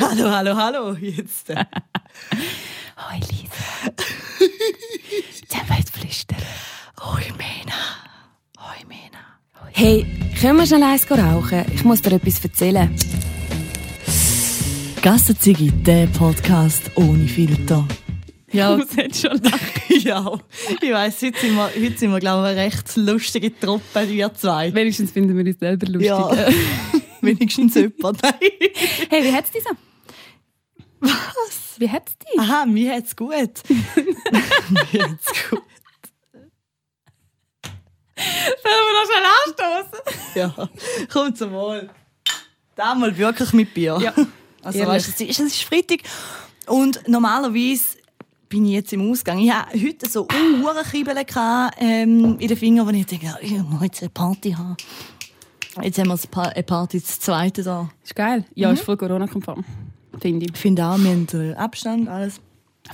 hallo, hallo, hallo. Jetzt. Hoi Lisa. Sollen wir jetzt flüstern? Hoi, Mena. Hoi, Mena. Hey, können wir schnell eins rauchen? Ich muss dir etwas erzählen. Gassenzigi, der Podcast ohne Filter. Ja, muss jetzt schon lachen. ja. Ich weiss, heute sind wir, heute sind wir glaube ich, eine recht lustige Truppe, wir zwei. Wenigstens finden wir uns selber lustig. Ja, wenigstens jemand. Hey, wie hat's dir so? Was? Wie hat's dir? Aha, mir hat's gut. mir hat's gut. Sollen wir noch schnell anstoßen? Ja, komm zum Wohl. Damals wirklich mit Bier. Ja. Also, Ehrlich. weißt, du, es ist, es ist Freitag und normalerweise bin ich jetzt im Ausgang. Ich hatte heute so unhure Kribbeln ähm, in den Fingern, wo ich denke, ja, ich muss jetzt eine Party haben. Jetzt haben wir Pa- eine Party, das zweite da. Ist geil. Ja, ist voll Corona-konform. Finde ich. Ich finde auch, wir haben Abstand, alles.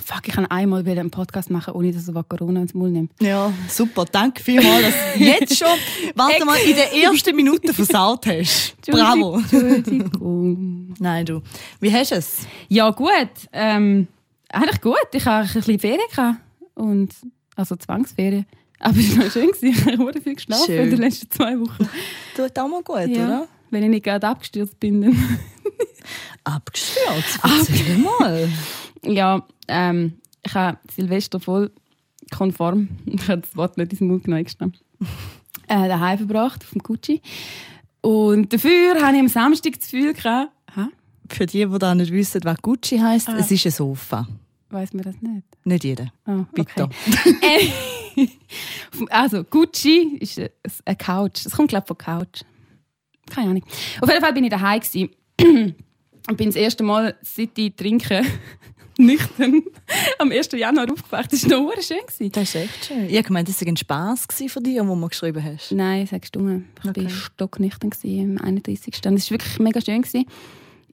Fuck, ich kann einmal wieder einen Podcast machen, ohne dass er Corona ins Maul nimmt. Ja, super. Danke vielmals, dass du jetzt schon, warte mal, in den ersten Minuten versaut hast. Bravo. Entschuldigung. Nein, du. Wie hast du es? Ja, gut. Ähm, eigentlich gut. Ich hatte ein bisschen Ferien. Gehabt. Und, also Zwangsferien. Aber es war schön. gewesen. Ich habe viel geschlafen Schön. in den letzten zwei Wochen. Tut auch mal gut, Ja. oder? Wenn ich nicht gerade abgestürzt bin. Dann Abgestürzt. Erzähl mal. ja, ähm, ich habe Silvester voll konform, ich habe das Wort nicht in den Mund genommen, äh, daheim verbracht, auf dem Gucci. Und dafür hatte ich am Samstag das Gefühl, gehabt? Für die, die da nicht wissen, was Gucci heisst, Ah. es ist ein Sofa. Weiss man das nicht? Nicht jeder. Ah, Bitte. okay. Äh, also, Gucci ist eine- Couch. Es kommt, glaube ich, von Couch. Keine Ahnung. Auf jeden Fall bin ich daheim und bin das erste Mal, seit ich trinke, nüchtern, am 1. Januar aufgewacht. Das war noch schön. Das ist echt schön. Ich habe gemeint, das war ein Spass von dir, wo du geschrieben hast. Nein, sagst du mir. Ich Okay. war stocknüchtern am 31. Und es war wirklich mega schön.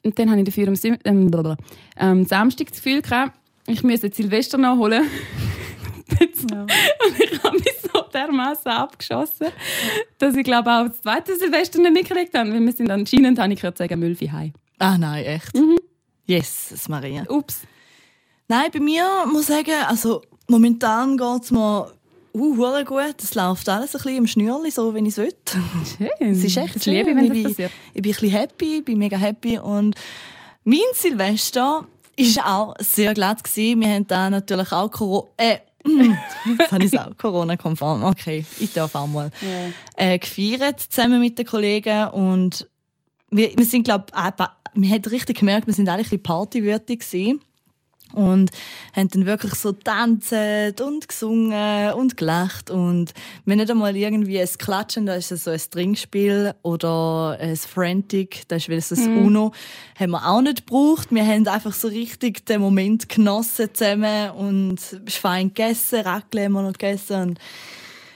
Und dann hatte ich dafür am, Sim- ähm, am Samstag das Gefühl, gehabt, ich müsse jetzt Silvester nachholen. Und ich habe mich so dermaßen abgeschossen, dass ich glaube auch das zweite Silvester nicht mitgekriegt habe. Weil wir sind anscheinend, habe ich gehört, sagen, Mülfi heim. Ah nein, echt? Mhm. Yes, Maria. Ups. Nein, bei mir muss ich sagen, also momentan geht es mir uh, gut. Es läuft alles ein bisschen im Schnürli, so wie ich es will. Schön. Es ist echt schön. liebe wenn ich, das bin, ich bin ein bisschen happy, bin mega happy und mein Silvester ist auch sehr glatt gewesen. Wir haben da natürlich auch Corona, äh, jetzt habe ich auch Corona-konform. Okay, ich darf auch mal. Äh, gefeiert zusammen mit den Kollegen und wir, wir sind glaube wir haben richtig gemerkt, wir sind alle ein bisschen partywürdig gewesen. Und haben dann wirklich so tanzt und gesungen und gelacht. Und wenn nicht einmal irgendwie ein Klatschen, da ist es so ein Trinkspiel oder ein Frantic, das ist wenigstens Mhm. Uno, haben wir auch nicht gebraucht. Wir haben einfach so richtig den Moment genossen zusammen und fein gegessen, Raclette haben wir noch gegessen. Und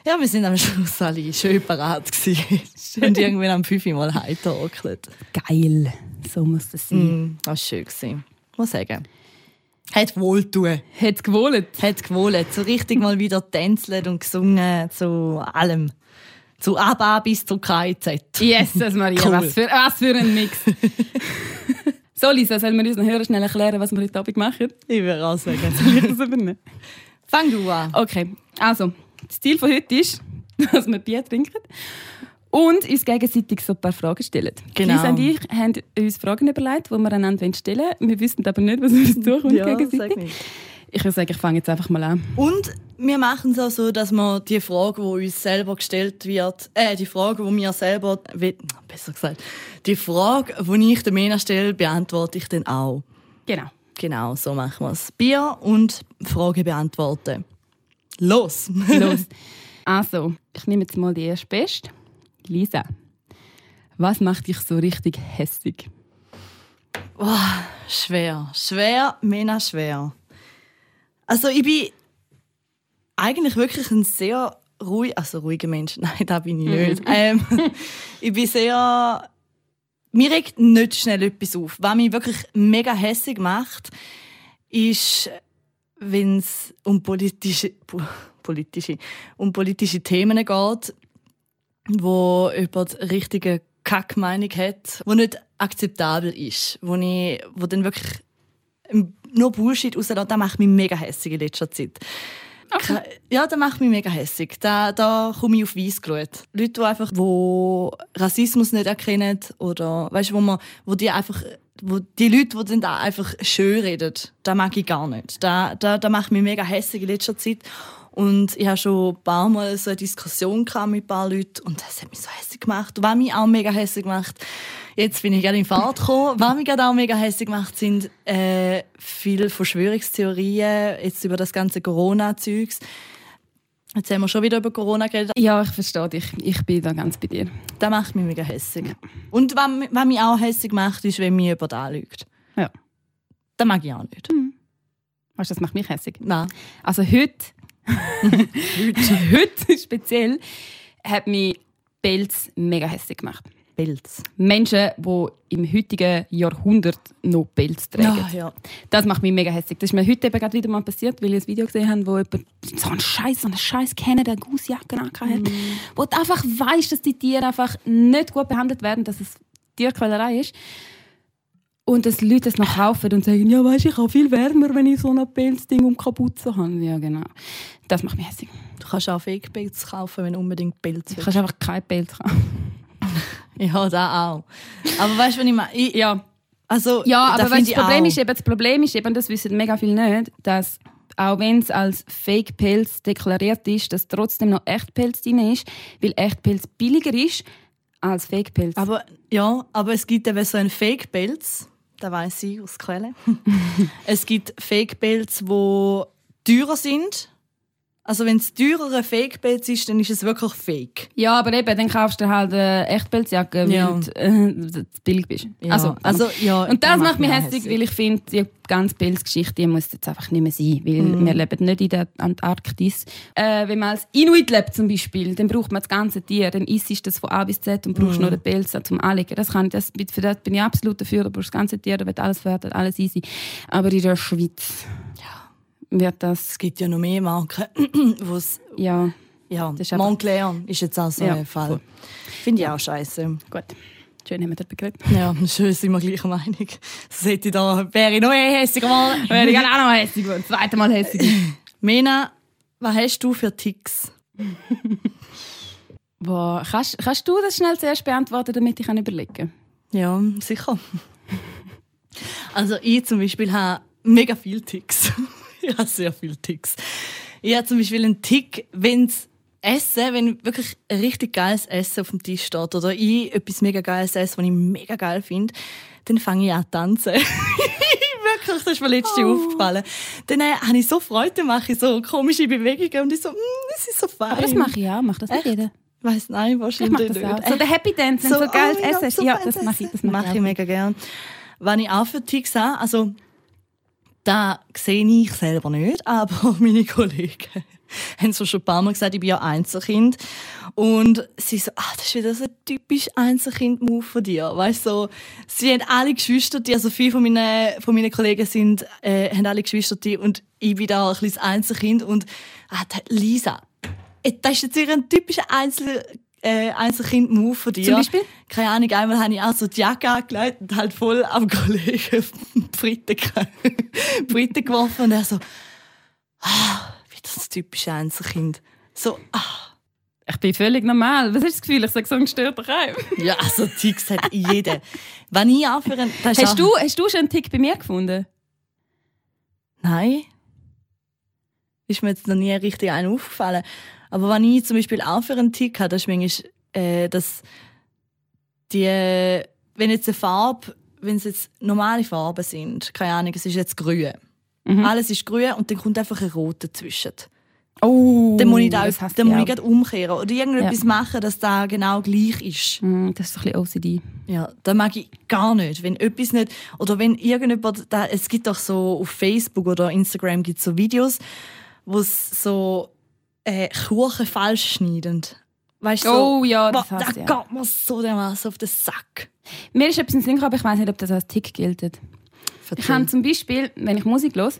ja, wir sind am Schluss alle schön parat gewesen. und irgendwann am 5 Mal heimgetorkelt. Geil. So muss das sein. Mm, das war schön. Muss sagen. Hat wohltun. Hat es gewohnt? Hat gewohnt. So richtig mal wieder tänzelt und gesungen zu allem. Zu ABBA bis zu KIZ. Jesus, Maria, Cool. was, für, was für ein Mix. so, Lisa, sollen wir unseren Hörern schnell erklären, was wir heute Abend machen? Ich würde auch sagen. Soll ich das übernehmen? Fang du an. Okay, also, das Ziel von heute ist, dass wir Bier trinken und uns gegenseitig so ein paar Fragen stellen. Genau. Lisa und ich haben uns Fragen überlegt, die wir einander stellen wollen. Wir wissen aber nicht, was uns durchkommt Ja, gegenseitig. Ich würde sagen, ich fange jetzt einfach mal an. Und wir machen es auch so, dass wir die Frage, die uns selber gestellt wird, äh, die Frage, die mir selber, besser gesagt, die Frage, die ich der Mena stelle, beantworte ich dann auch. Genau. Genau, so machen wir es. Bier und Frage beantworten. Los! Los. Also, ich nehme jetzt mal die erste Best. Lisa, was macht dich so richtig hässig? Oh, schwer. Schwer, mega schwer. Also ich bin eigentlich wirklich ein sehr ruhig, also ruhiger Mensch. Nein, da bin ich nicht. ähm, ich bin sehr... Mir regt nicht schnell etwas auf. Was mich wirklich mega hässig macht, ist, wenn es um politische, po- politische, um politische Themen geht, wo über die richtige Kackmeinung hat, die nicht akzeptabel ist, wo, ich, wo dann wirklich nur Bullshit rauslässt, das macht mich mega hässlich in letzter Zeit. Okay. Ja, das macht mich mega hässlich. Da, da komme ich auf Weiss geschaut. Leute, die einfach wo Rassismus nicht erkennen oder weißt, wo, man, wo die einfach wo die Leute, die dann da einfach schön reden, das mag ich gar nicht. Da, da, da macht mich mega hässlich in letzter Zeit. Und ich hatte schon ein paar Mal so eine Diskussion mit ein paar Leuten und das hat mich so hässlich gemacht. Und was mich auch mega hässlich gemacht, jetzt bin ich gerade in Fahrt gekommen, was mich gerade auch mega hässlich gemacht, sind äh, viele Verschwörungstheorien jetzt über das ganze Corona-Zeugs. Jetzt haben wir schon wieder über Corona geredet. Ja, ich verstehe dich. Ich bin da ganz bei dir. Das macht mich mega hässlich. Ja. Und was, was mich auch hässlich macht, ist, wenn mir jemand anlügt. Ja. Das mag ich auch nicht. Mhm. Weißt du, das macht mich hässlich? Nein. Also heute, heute, heute speziell, hat mich Pelz mega hässlich gemacht. Pelz. Menschen, die im heutigen Jahrhundert noch Pelz tragen. Ja, ja. Das macht mich mega hässlich. Das ist mir heute eben gerade wieder mal passiert, weil ich ein Video gesehen habe, wo jemand so einen Scheiß, so einen Scheiß Canada Goose-Jacke hat, mm. wo du einfach weißt, dass die Tiere einfach nicht gut behandelt werden, dass es Tierquälerei ist. Und dass Leute es noch kaufen und sagen, ja, weißt, ich habe viel wärmer, wenn ich so ein Pelzding um Kapuze habe. Ja, genau. Das macht mich hässlich. Du kannst auch Fake-Pelz kaufen, wenn unbedingt Pelz willst. Du kannst einfach kein Pelz kaufen. Ja, da auch. Aber weißt du, was ich meine? ja, also, ja, aber weißt, das, Problem ist eben, das Problem ist eben, das wissen mega viele nicht, dass auch wenn es als Fake-Pelz deklariert ist, dass trotzdem noch Echtpelz drin ist, weil Echtpelz billiger ist als Fake-Pelz. Aber, ja, aber es gibt eben so einen Fake-Pelz, da weiß ich aus Quelle. es gibt Fake-Pelz, die teurer sind also wenn es teurere Fake-Pelz ist, dann ist es wirklich Fake. Ja, aber eben, dann kaufst du halt eine Echtpelzjacke, weil ja. du äh, billig bist. Ja. Also, also, ja, und das macht mich hässlich, weil ich finde, die ganze Pelzgeschichte muss jetzt einfach nicht mehr sein, weil mm. wir leben nicht in der Antarktis. Äh, wenn man als Inuit lebt zum Beispiel, dann braucht man das ganze Tier, dann isst das von A bis Z und brauchst mm. nur den Pelz zum Anlegen. Das kann, das, für das bin ich absolut dafür, du brauchst das ganze Tier, da wird alles fertig, alles easy. Aber in der Schweiz... Wird das. Es gibt ja noch mehr Marken, wo es. Ja. Ja, das ist Montclair ist jetzt auch so ja, ein Fall. Finde ich auch scheiße. Gut. Schön haben wir darüber geredet. Ja, schön sind wir gleicher Meinung. Das hätte ich da, wäre ich noch eh hässiger mal. wäre ich auch noch hässig geworden. Zweite Mal hässig. Mena, was hast du für Ticks? Boah, kannst, kannst du das schnell zuerst beantworten, damit ich überlegen kann? Ja, sicher. Also ich zum Beispiel habe mega viele Ticks. ich habe sehr viele Ticks. Ich habe zum Beispiel einen Tick, wenn es Essen, wenn wirklich ein richtig geiles Essen auf dem Tisch steht oder ich etwas mega geiles esse, was ich mega geil finde, dann fange ich an zu tanzen. wirklich, das ist mir letztes Jahr oh. aufgefallen. Dann äh, habe ich so Freude, mache ich so komische Bewegungen und ich so, mm, das ist so fein. Aber das mache ich auch, mache das nicht jeder. Weiß nein, wahrscheinlich ich mach das auch. So der Happy Dance, so, so geil oh, essen. So ja, das mache ich, das mache ich, ich mega gern. Wenn ich auch für Ticks habe, also da sehe ich selber nicht, aber meine Kollegen haben so schon ein paar Mal gesagt, ich bin ja Einzelkind. Und sie so, ah, das ist wieder so ein typisch Einzelkind-Move von dir. Weißt so, sie haben alle Geschwister, also viele von meinen, von meinen Kollegen sind, äh, haben alle Geschwister und ich bin da ein kleines Einzelkind und ah, Lisa, äh, das ist jetzt ein typischer Einzelkind äh, Einzelkind-Move von dir. Zum Beispiel? Keine Ahnung, einmal habe ich auch so die Jacke angelegt und halt voll am Kollegen Briten, Briten geworfen und er so, ah, wie das typische Einzelkind. So, ah. Ich bin völlig normal. Was du das Gefühl? Ich sage so ein gestörter Keim. ja, also Ticks hat jeder. Wenn ich anführen... Hast du, hast du schon einen Tick bei mir gefunden? Nein. Ist mir jetzt noch nie richtig einen aufgefallen. Aber wenn ich zum Beispiel auch für einen Tick habe, das ist manchmal, äh, dass die, wenn jetzt eine Farbe, wenn es jetzt normale Farben sind, keine Ahnung, es ist jetzt grün. Mhm. Alles ist grün und dann kommt einfach ein Rot dazwischen. Oh, dann muss ich, da, dann muss ich umkehren oder irgendetwas ja. machen, dass da genau gleich ist. Mm, das ist ein bisschen OCD. Ja, das mag ich gar nicht. Wenn etwas nicht, oder wenn irgendjemand, da, es gibt auch so auf Facebook oder Instagram gibt so Videos, wo es so äh, Kuchen falsch schneiden. Weißt du, oh ja, das heißt, da ja. geht mir so dermaßen auf den Sack. Mir ist etwas in den Sinn aber ich weiß nicht, ob das als Tick gilt. Erzähl. Ich habe zum Beispiel, wenn ich Musik höre,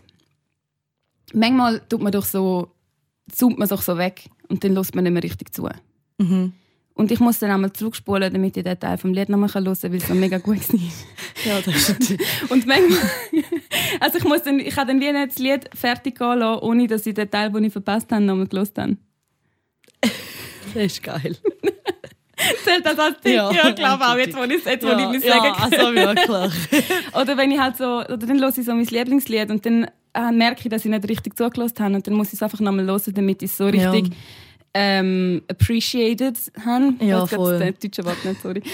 manchmal tut man doch so, zoomt man sich so weg und dann lässt man nicht mehr richtig zu. Mhm. Und ich muss dann einmal zurückspulen, damit ich den Teil vom Lied nochmal hören kann, weil es so mega gut war. Ja, das ist natürlich. Und manchmal, also ich muss dann, ich kann dann wie nicht das Lied fertig gehen lassen, ohne dass ich den Teil, den ich verpasst habe, nochmal gelesen habe. Das ist geil. Zählt das als Tipp? Ja. Ja, ich glaube auch, jetzt wo ich jetzt, wo ich ja, nicht ja, sagen kann. also wirklich. Oder wenn ich halt so, oder dann höre ich so mein Lieblingslied und dann äh, merke ich, dass ich nicht richtig zugelassen habe und dann muss ich es einfach nochmal hören, damit ich es so Ja. Ähm, appreciated habe. Ich Ja, grad voll. Das deutsche Wort nicht, sorry.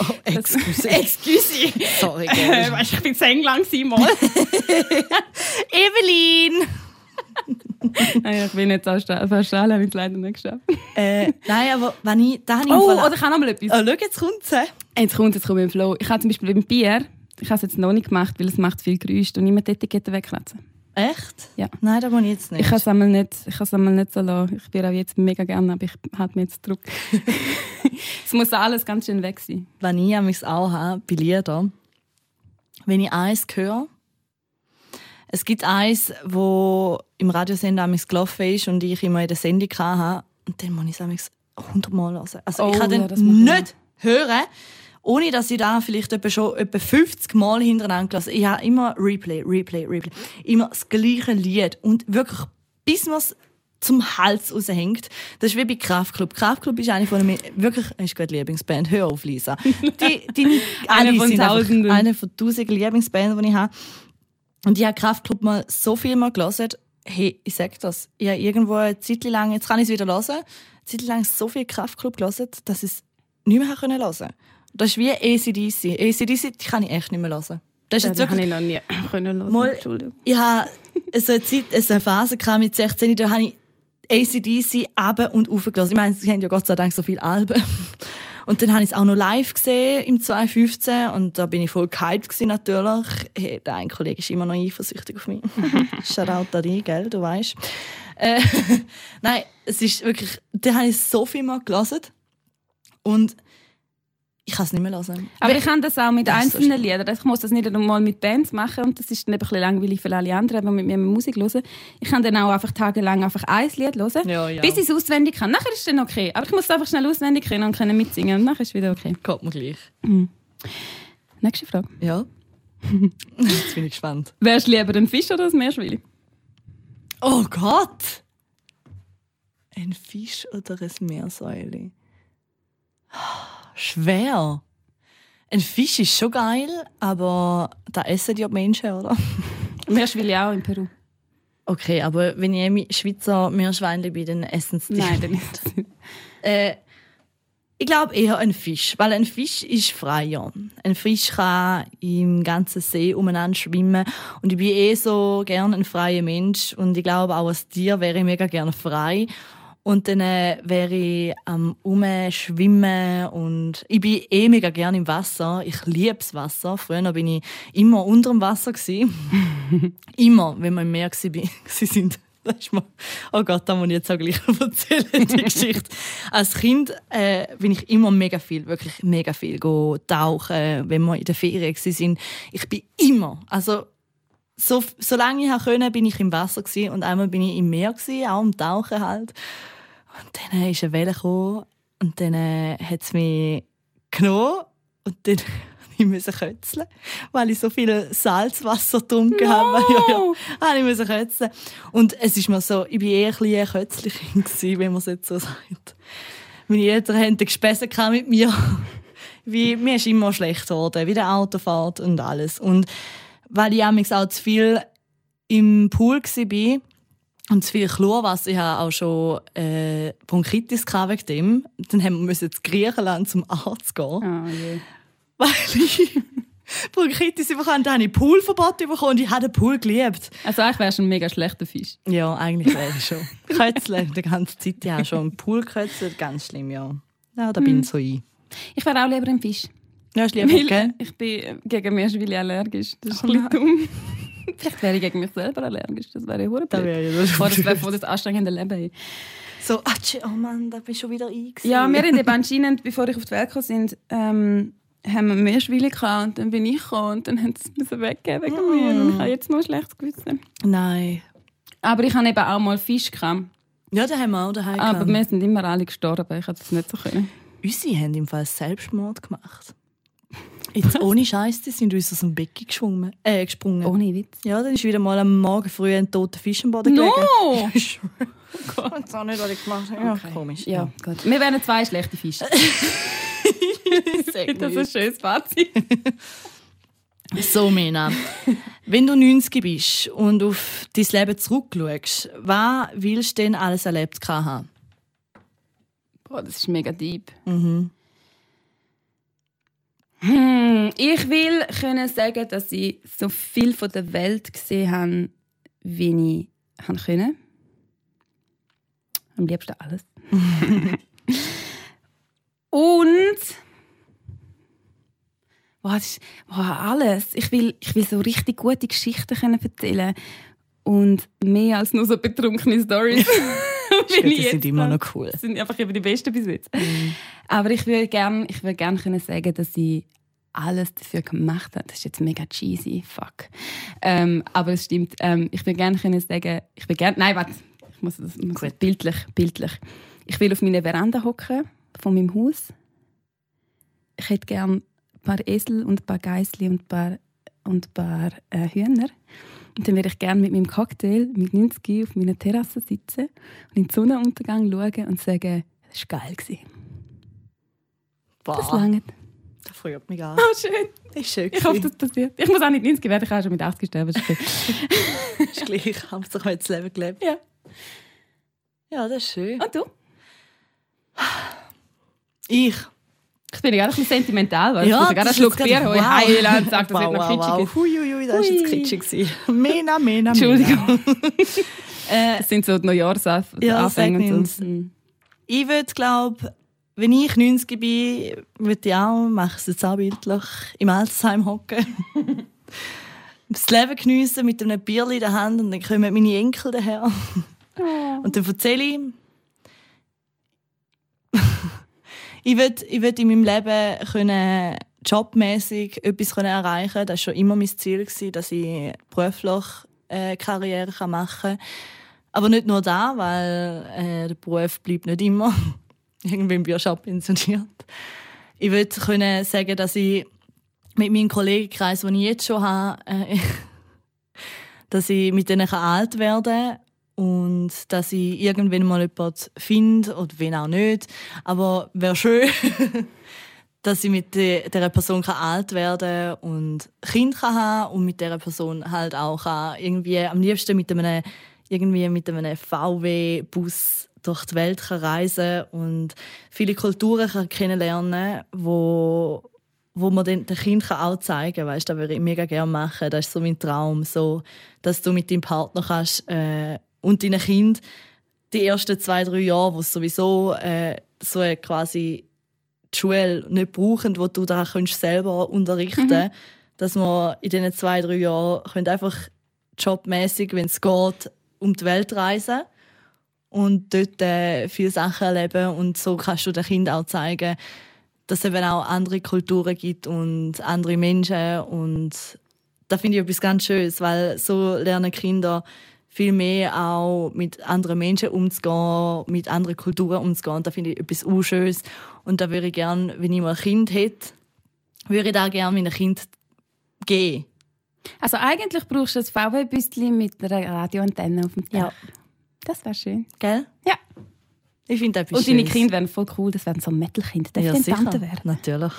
Oh, excuse. Excuse. Sorry, Äh, weißt, du, ich bin zu eng lang mal. Evelyn! Nein, ich bin nicht alle habe ich es leider nicht geschafft. Äh, nein, aber wenn ich. Da habe ich Oh, oder ich habe noch mal etwas. Oh, schau, jetzt kommt's. hä? Jetzt kommt jetzt kommt im Flow. Ich habe zum Beispiel beim Bier, ich habe es jetzt noch nicht gemacht, weil es macht viel Geräusch und immer die Etikette wegkratzen. Echt? Ja. Nein, das muss ich jetzt nicht. Ich kann es einmal nicht, ich kann es einmal nicht so lassen. Ich bin auch jetzt mega gerne, aber ich halte mich jetzt zurück. es muss alles ganz schön weg sein. wenn ich mich auch habe, bei Liedern, wenn ich eins höre, es gibt eins, wo im Radiosender amigs gelaufen ist und ich immer in der Sendung hatte, und dann muss ich es amigs hundertmal hören. Also Oh, ich kann ja, den nicht hören, ohne dass ich da vielleicht etwa schon etwa 50 Mal hintereinander gelassen Ich habe immer Replay, Replay, Replay. Immer das gleiche Lied. Und wirklich, bis man es zum Hals raushängt. Das ist wie bei Kraftklub. Kraftklub ist eine von meinen, wirklich, ist gut Lieblingsband. Hör auf, Lisa. Die, die, Eine von Tausenden. Eine von tausenden Lieblingsbands, die ich habe. Und ich habe Kraftklub mal so viel mal gelesen. Hey, ich sag das. Ich habe irgendwo eine Zeit lang, jetzt kann ich es wieder hören, eine Zeit lang so viel Kraftklub gelesen, dass ich es nicht mehr hören konnte. Das ist wie ACDC. ACDC die kann ich echt nicht mehr hören. Das ist jetzt das habe wirklich ich noch nie können hören. Mal- Entschuldigung. ich habe so eine Zeit, so eine Phase mit 16, da habe ich ACDC ab und aufgelassen. Ich meine, sie haben ja Gott sei Dank so viele Alben. Und dann habe ich es auch noch live gesehen im 2015 und da bin ich voll gehypt gewesen, natürlich. Hey, der eine Kollege ist immer noch eifersüchtig auf mich. Shoutout an dich, gell, du weißt. Äh, nein, es ist wirklich, da habe ich so viel mal gelesen und ich kann es nicht mehr hören. Aber ich kann das auch mit Das so einzelnen schlimm. Liedern. Ich muss das nicht einmal mit Bands machen und das ist dann ein bisschen langweilig für alle anderen, die mit mir Musik hören. Ich kann dann auch einfach tagelang einfach ein Lied hören, Ja, ja. bis ich es auswendig kann. Nachher ist es dann okay. Aber ich muss es einfach schnell auswendig können und können mitsingen und nachher ist es wieder okay. Geht mir gleich. Nächste Frage. Ja. Jetzt bin ich gespannt. Wärst du lieber ein Fisch oder ein Meerschweinchen? Oh Gott! Ein Fisch oder ein Meersäule? Schwer. Ein Fisch ist schon geil, aber da essen die Menschen, oder? Meerschweinchen auch in Peru. Okay, aber wenn ich Schweizer Meerschweinchen bin, dann essen sie. Nein, dann nicht. Äh, ich glaube eher ein Fisch, weil ein Fisch ist freier. Ein Fisch kann im ganzen See umeinander schwimmen und ich bin eh so gern ein freier Mensch und ich glaube auch als Tier wäre ich mega gerne frei und dann äh, wäre ich am Umschwimmen und ich bin eh mega gern im Wasser. Ich liebe das Wasser. Früher bin ich immer unter dem Wasser immer, wenn wir im Meer mal, oh Gott, da muss ich jetzt auch gleich erzählen, die Geschichte. Als Kind äh, bin ich immer mega viel, wirklich mega viel go tauchen, wenn wir in der Ferien sind. Ich bin immer, also so, solange ich können, bin ich im Wasser gsi und einmal bin ich im Meer auch am Tauchen halt. Und dann ist eine Welle gekommen und dann äh, hat es mich genommen und dann ich musste kötzeln, weil ich so viel Salzwasser getrunken habe. Ja, ja, habe ich musste kötzeln. Und es ist mir so, ich bin eher ein bisschen gewesen, wenn man es jetzt so sagt. Meine Eltern hatten Gespässe mit mir. Wie, mir ist immer schlecht geworden, wie der Autofahrt und alles. Und weil ich auch zu viel im Pool war und zu viel Chlorwasser, ich hatte auch schon äh, Bronchitis wegen dem, dann haben wir zu Griechenland zum Arzt gehen Ah, je. weil ich Bronchitis bekommen habe, dann habe ich Poolverbot bekommen und ich habe den Pool geliebt. Also eigentlich wärst du ein mega schlechter Fisch. Ja, eigentlich wäre ich schon. Kötzeln, die ganze Zeit. Ich habe schon im Pool gekötzelt, ganz schlimm, ja. Ja, da bin ich so ein. Ich wäre auch lieber ein Fisch. Ja, ist lieber, Weil gell? ich bin gegen Meerschweinchen allergisch. Das ist Oh ein bisschen dumm. Vielleicht wäre ich gegen mich selber allergisch. Das wäre ja Da blöd. wäre ich das. Boah, das wäre voll das anstrengende Leben. So, atschi, oh Mann, da bin ich schon wieder eingesehen. Ja, wir haben eben anscheinend, bevor ich auf die Welt gekommen sind, ähm, haben wir Meerschweinchen gehabt und dann bin ich gekommen und dann haben sie es weggeben wegen mir. Und ich habe jetzt noch ein schlechtes Gewissen. Nein. Aber ich habe eben auch mal Fisch gehabt. Ja, den haben wir auch daheim Aber gehabt. wir sind immer alle gestorben. Ich hätte das nicht so können. Unsere haben im Fall Selbstmord gemacht. Jetzt ohne Scheiß, die sind uns aus dem Becken geschwungen, äh, gesprungen. Ohne Witz. Ja, dann ist wieder mal am Morgen früh ein toter Fisch am Boden No! gelegen. Schwöre. Ich weiß auch nicht, was ich gemacht habe. Ja, komisch. Ja, gut. Wir wären zwei schlechte Fische. Das ist ein schönes Fazit. So, Mena. Wenn du 90 bist und auf dein Leben zurückschaust, was willst du denn alles erlebt gehabt haben? Boah, das ist mega deep. Mhm. Hm, ich will können sagen, dass ich so viel von der Welt gesehen habe, wie ich haben können. Am liebsten alles. Und ist, boah, alles. Ich will, ich will so richtig gute Geschichten können erzählen und mehr als nur so betrunkene Stories. Die sind immer noch cool. Das sind einfach eben die besten bis jetzt. Aber ich würde gerne ich würd gern können sagen, dass ich alles dafür gemacht habe. Das ist jetzt mega cheesy, fuck. Ähm, aber es stimmt. Ähm, ich würde gerne können sagen, ich will gerne, nein, warte, ich muss das muss bildlich, bildlich. Ich will auf meiner Veranda hocken von meinem Haus. Ich hätte gerne ein paar Esel und ein paar Geißli und ein paar, und ein paar äh, Hühner. Und dann würde ich gerne mit meinem Cocktail mit 90 auf meiner Terrasse sitzen und in den Sonnenuntergang schauen und sagen, das war geil. gewesen. Das Boah, lange. das freut mich an. Oh, schön. Das ist schön. Ich hoffe, das passiert. Ich muss auch nicht 90 werden, ich kann auch schon mit 80 sterben. das ist gleich. Hauptsache, heute das Leben gelebt. Ja. Ja, das ist schön. Und du? Ich. Ich bin gerade ein bisschen sentimental, weil Ja, ich gerade einen Schluck Bier gerade- Heiland und sagt, das wow, wird noch wow, kitschig. wow. Hui, hui, hui, das war jetzt kitschig. Mena, Mena, Mena. Entschuldigung. Äh, Das sind so die Neujahrsanfänge Ja, und. Mhm. ich würde, glaube wenn ich 90 bin, würde ich auch, mache ich es jetzt auch bildlich, im Altersheim hocken. das Leben geniessen mit einem Bierli in der Hand und dann kommen meine Enkel daher. Und dann erzähle ich, ich will, ich will in meinem Leben können, jobmäßig etwas können erreichen Das war schon immer mein Ziel, gewesen, dass ich beruflich äh, Karriere kann machen kann. Aber nicht nur da, weil äh, der Beruf bleibt nicht immer. Irgendwann bin ich schon pensioniert. Ich will können sagen, dass ich mit meinem Kollegenkreis, den ich jetzt schon habe, äh, dass ich mit denen alt werden kann und dass ich irgendwann mal jemanden finde oder wen auch nicht. Aber wäre schön, dass ich mit dieser Person kann alt werden und Kind kann haben und mit dieser Person halt auch kann irgendwie am liebsten mit einem irgendwie mit einem VW-Bus durch die Welt kann reisen und viele Kulturen kann kennenlernen, wo wo man den, den Kind kann auch zeigen kann. Weißt, das würde ich mega gerne machen. Das ist so mein Traum, so, dass du mit deinem Partner kannst, äh, und deinen Kind die ersten zwei, drei Jahre, wo sie sowieso äh, so eine quasi die Schule nicht brauchen, wo du da kannst selber unterrichten dass wir in diesen zwei, drei Jahren einfach jobmäßig, wenn es geht, um die Welt reisen und dort äh, viele Sachen erleben und so kannst du den Kind auch zeigen, dass es eben auch andere Kulturen gibt und andere Menschen und da finde ich etwas ganz Schönes, weil so lernen Kinder viel mehr auch mit anderen Menschen umzugehen, mit anderen Kulturen umzugehen. Da finde ich etwas Unschönes. Und da würde ich gerne, wenn ich mal ein Kind hätte, würde ich da gerne meinem Kind geben. Also eigentlich brauchst du ein VW-Büstchen mit einer Radioantenne auf dem Dach. Ja. Das wäre schön. Gell? Ja. Ich finde das Und deine Schönes. Kinder wären voll cool. Das wären so Metal-Kinder. Ja, sicher. Tante werden? Natürlich.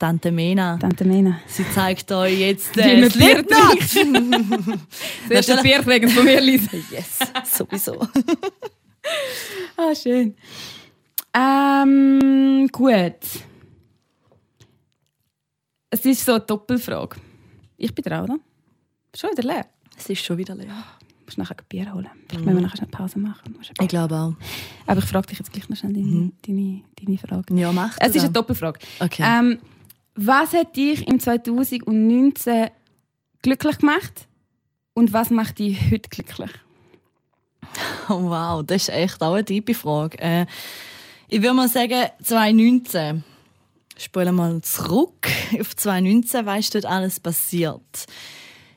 Tante Mena. Tante Mena. Sie zeigt euch jetzt Wie äh, man Bier Slipknot. Zuerst ein Bier kriegen von mir, Lisa. yes, sowieso. Ah, schön. Ähm, gut. Es ist so eine Doppelfrage. Ich bin dran, oder? Schon wieder leer. Es ist schon wieder leer. Du musst nachher ein Bier holen. Vielleicht müssen wir nachher schnell Pause machen. Ich glaube auch. Aber ich frage dich jetzt gleich noch schnell deine, deine, deine Frage. Ja, macht Es ist eine Doppelfrage. Okay. Ähm, was hat dich im 2019 glücklich gemacht und was macht dich heute glücklich? Oh, wow, das ist echt auch eine tiefe Frage. Äh, ich würde mal sagen, 2019. Spulen mal zurück auf 2019, weißt du, dort alles passiert.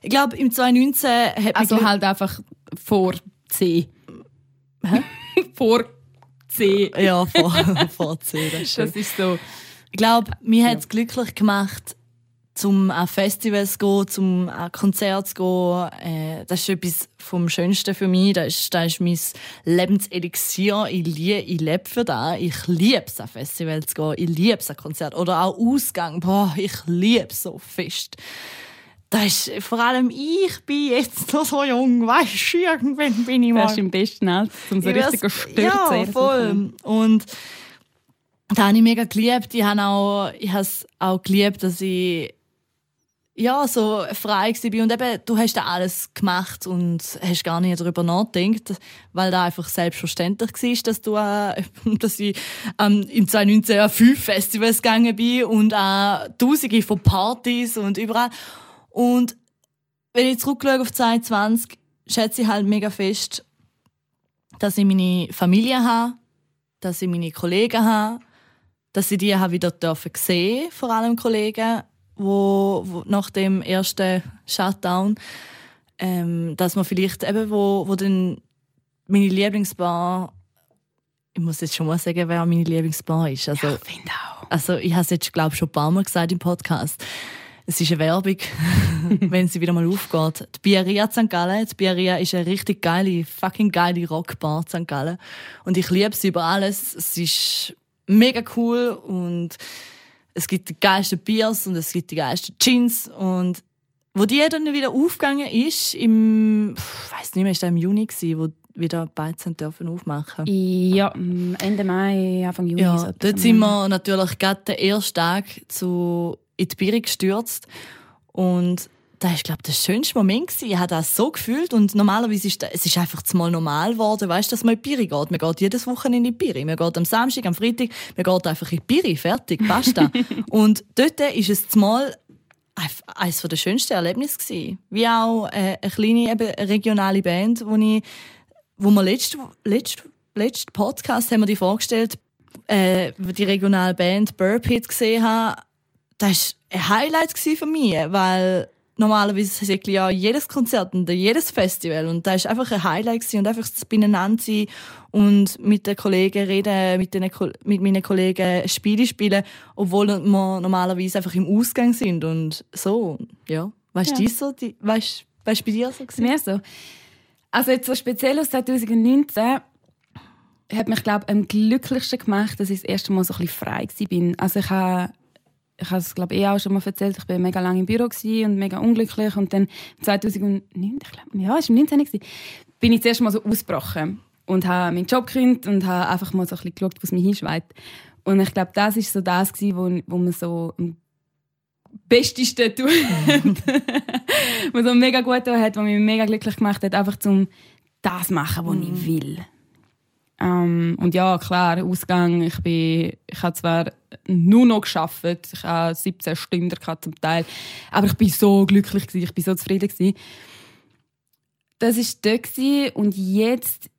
Ich glaube, im 2019 hat Also halt einfach vor C. vor C. Ja, vor, vor C, das ist. Das ist so. Ich glaube, mir hat es glücklich gemacht, zum an Festivals zu gehen, zum an Konzerte zu gehen. Äh, das ist etwas vom Schönsten für mich. Das ist, das ist mein Lebenselixier. Ich, lie, ich lebe für das. Ich liebe es, an Festivals zu gehen. Ich liebe es, an Konzerte. Oder auch Ausgang. Boah, ich liebe es so fest. Das ist, vor allem ich bin jetzt noch so jung, weißt du, irgendwann bin ich mal... bist im besten Alter, um so Ich richtig stürzen. Ja, voll. Und da habe ich mega geliebt. Ich habe auch, ich habe es auch geliebt, dass ich ja, so frei war. Und eben, du hast da alles gemacht und hast gar nicht darüber nachgedacht, weil da einfach selbstverständlich war, dass, du, äh, dass ich ähm, im 2019 an fünf Festivals gegangen bin und auch tausende von Partys und überall. Und wenn ich zurückschaue auf 2020, schätze ich halt mega fest, dass ich meine Familie habe, dass ich meine Kollegen habe, dass ich die habe wieder dürfen sehen, vor allem Kollegen, wo, wo nach dem ersten Shutdown, ähm, dass man vielleicht eben, wo, wo dann meine Lieblingsbar, ich muss jetzt schon mal sagen, wer meine Lieblingsbar ist. Also, Ich finde auch. also ich habe es jetzt, glaube ich, schon ein paar Mal gesagt im Podcast. Es ist eine Werbung, wenn sie wieder mal aufgeht. Die Bieria St. Gallen. Die Bieria ist eine richtig geile, fucking geile Rockbar St. Gallen. Und ich liebe sie über alles. Es ist mega cool und es gibt die geilsten Biers und es gibt die geilsten Jeans. Und wo die dann wieder aufgegangen ist, im, ich weiß nicht mehr, ist das im Juni gewesen, wo wieder Beizen dürfen aufmachen. Ja, mm, Ende Mai, Anfang Juni. Ja, so dort sind wir natürlich gerade den ersten Tag zu in die Biere gestürzt. Und das war, glaube ich, der schönste Moment. Gewesen. Ich habe das so gefühlt. Und normalerweise ist das, es ist einfach mal normal geworden, weißt, dass man in die Biere geht. Man geht jedes Wochenende in die Biere. Man geht am Samstag, am Freitag, man geht einfach in die Biere. Fertig, basta. und dort ist es mal eines der schönsten Erlebnisse gewesen. Wie auch äh, eine kleine eben, regionale Band, wo ich, wo wir letzten letzt, letzt Podcast haben wir die vorgestellt, äh, die regionale Band Burp Hit gesehen habe. Das war ein Highlight für mich, weil normalerweise sage ich ja jedes Konzert und jedes Festival und das war einfach ein Highlight und einfach das sein und mit den Kollegen reden, mit, den, mit meinen Kollegen Spiele spielen, obwohl wir normalerweise einfach im Ausgang sind und so, ja. Weißt Ja. du, so, die, weißt, weißt du bei dir so Ist gewesen? mir so. Also jetzt so speziell aus 2019 hat mich glaube am glücklichsten gemacht, dass ich das erste Mal so ein bisschen frei war. Also ich habe ich habe es glaube eh auch schon mal erzählt, ich war mega lange im Büro und mega unglücklich und dann 2009, ich glaube, ja, es war im 19 gewesen, bin ich zuerst mal so ausgebrochen und habe meinen Job gekündigt und habe einfach mal so ein bisschen geschaut, was mich hinschweißt. Und ich glaube, das ist so das gewesen, wo, wo man so am bestesten tut, was so mega gut hat, was mich mega glücklich gemacht hat, einfach zum das machen, was ich will. Ähm, und ja, klar, Ausgang. Ich, bin, ich habe zwar nur noch geschafft, ich habe 17 Stunden gehabt zum Teil, aber ich bin so glücklich gewesen, ich bin so zufrieden gewesen. Das war dort und jetzt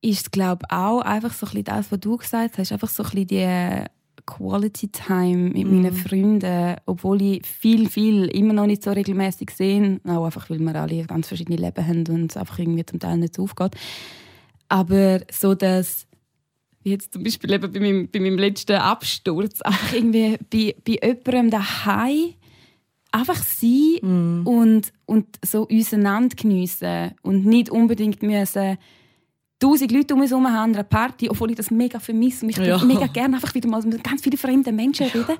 ist es glaube auch einfach so ein bisschen das, was du gesagt hast, einfach so ein bisschen die Quality Time mit meinen Freunden, obwohl ich viel, viel immer noch nicht so regelmäßig sehe, auch einfach, weil wir alle ganz verschiedene Leben haben und es einfach irgendwie zum Teil nicht so aufgeht. Aber so dass, wie jetzt zum Beispiel eben bei meinem, bei meinem letzten Absturz, einfach irgendwie bei, bei jemandem daheim einfach sein und, und so uns einander geniessen und nicht unbedingt müssen tausend Leute um uns herum haben an einer Party, obwohl ich das mega vermisse und ich Ja. mega gerne einfach wieder mal mit ganz vielen fremden Menschen reden.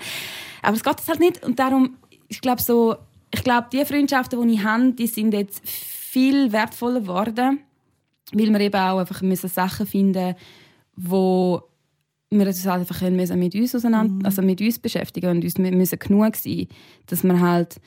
Aber es geht jetzt halt nicht und darum, ich glaube so, ich glaube die Freundschaften, die ich habe, die sind jetzt viel wertvoller geworden, weil wir eben auch einfach müssen Sachen finden, wo wir uns halt einfach müssen mit uns auseinander, also mit uns beschäftigen und uns müssen genug sein, dass wir halt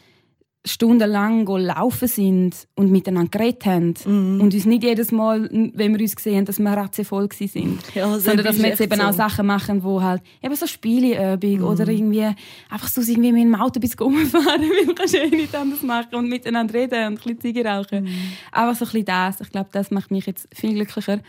stundenlang go laufen sind und miteinander geredet haben und uns nicht jedes Mal, wenn wir uns sehen, dass wir ratzevoll sind, Ja, sondern dass wir jetzt eben auch so. Sachen machen, wo halt eben so Spieleübung oder irgendwie einfach so irgendwie mit dem Auto bis rumfahren, weil man kannst ja nichts anderes machen und miteinander reden und ein bisschen Ziege rauchen. Einfach so ein bisschen das. Ich glaube, das macht mich jetzt viel glücklicher.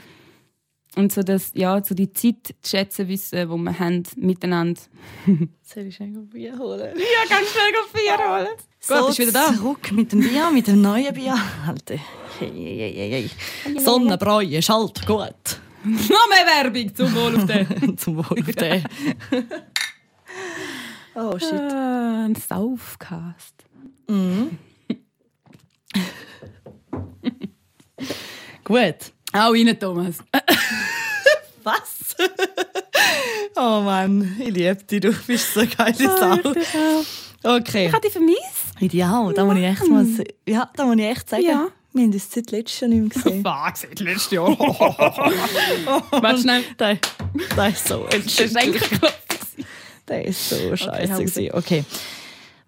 Und so, dass, ja, so die Zeit zu schätzen wissen, die wir haben miteinander. Soll ich schnell ein Bier holen? Ja, ganz schnell Bier holen. Gut, bist wieder da? Zurück mit dem Bier, mit dem neuen Bier. Alter. Hey, hey, hey, hey. Sonnenbräu ist halt gut. Noch mehr Werbung zum Wohl auf den. Zum Wohl auf den. oh shit. Ah, ein Saufcast. Gut. Auch rein, Thomas. Was? oh Mann, ich liebe dich, du bist so geile Sau. Okay. Ich habe dich vermisst. Ideal, da muss ich echt mal ja, da muss ich echt sagen. Ja. Wir haben uns seit letztes Jahr nicht mehr gesehen. Fuck, seit letztes Jahr. Warte schnell. Der, der ist so Das ist entschuldigt. Der ist so scheiße. Gewesen. Okay.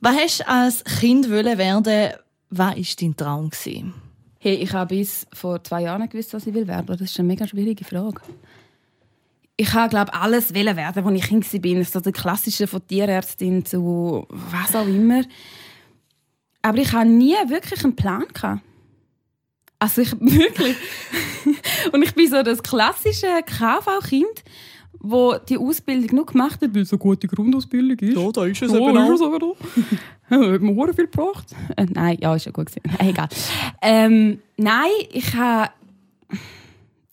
Was hast du als Kind wollen werden? Was war dein Traum? Gewesen? Hey, ich habe bis vor zwei Jahren gewusst, was ich will werden. Das ist eine mega schwierige Frage. Ich habe, glaube alles wollen werden, als ich Kind war. So der klassische von Tierärztin zu was auch immer. Aber ich hatte nie wirklich einen Plan. Gehabt. Also ich wirklich. Und ich bin so das klassische KV-Kind, wo die Ausbildung nur gemacht hat, weil es eine gute Grundausbildung ist. da ist es Oh, ist es aber da. Hat mir hure viel gebracht. Äh, nein, ja, ist ja gut gewesen. Nein, egal. Ähm, nein, ich habe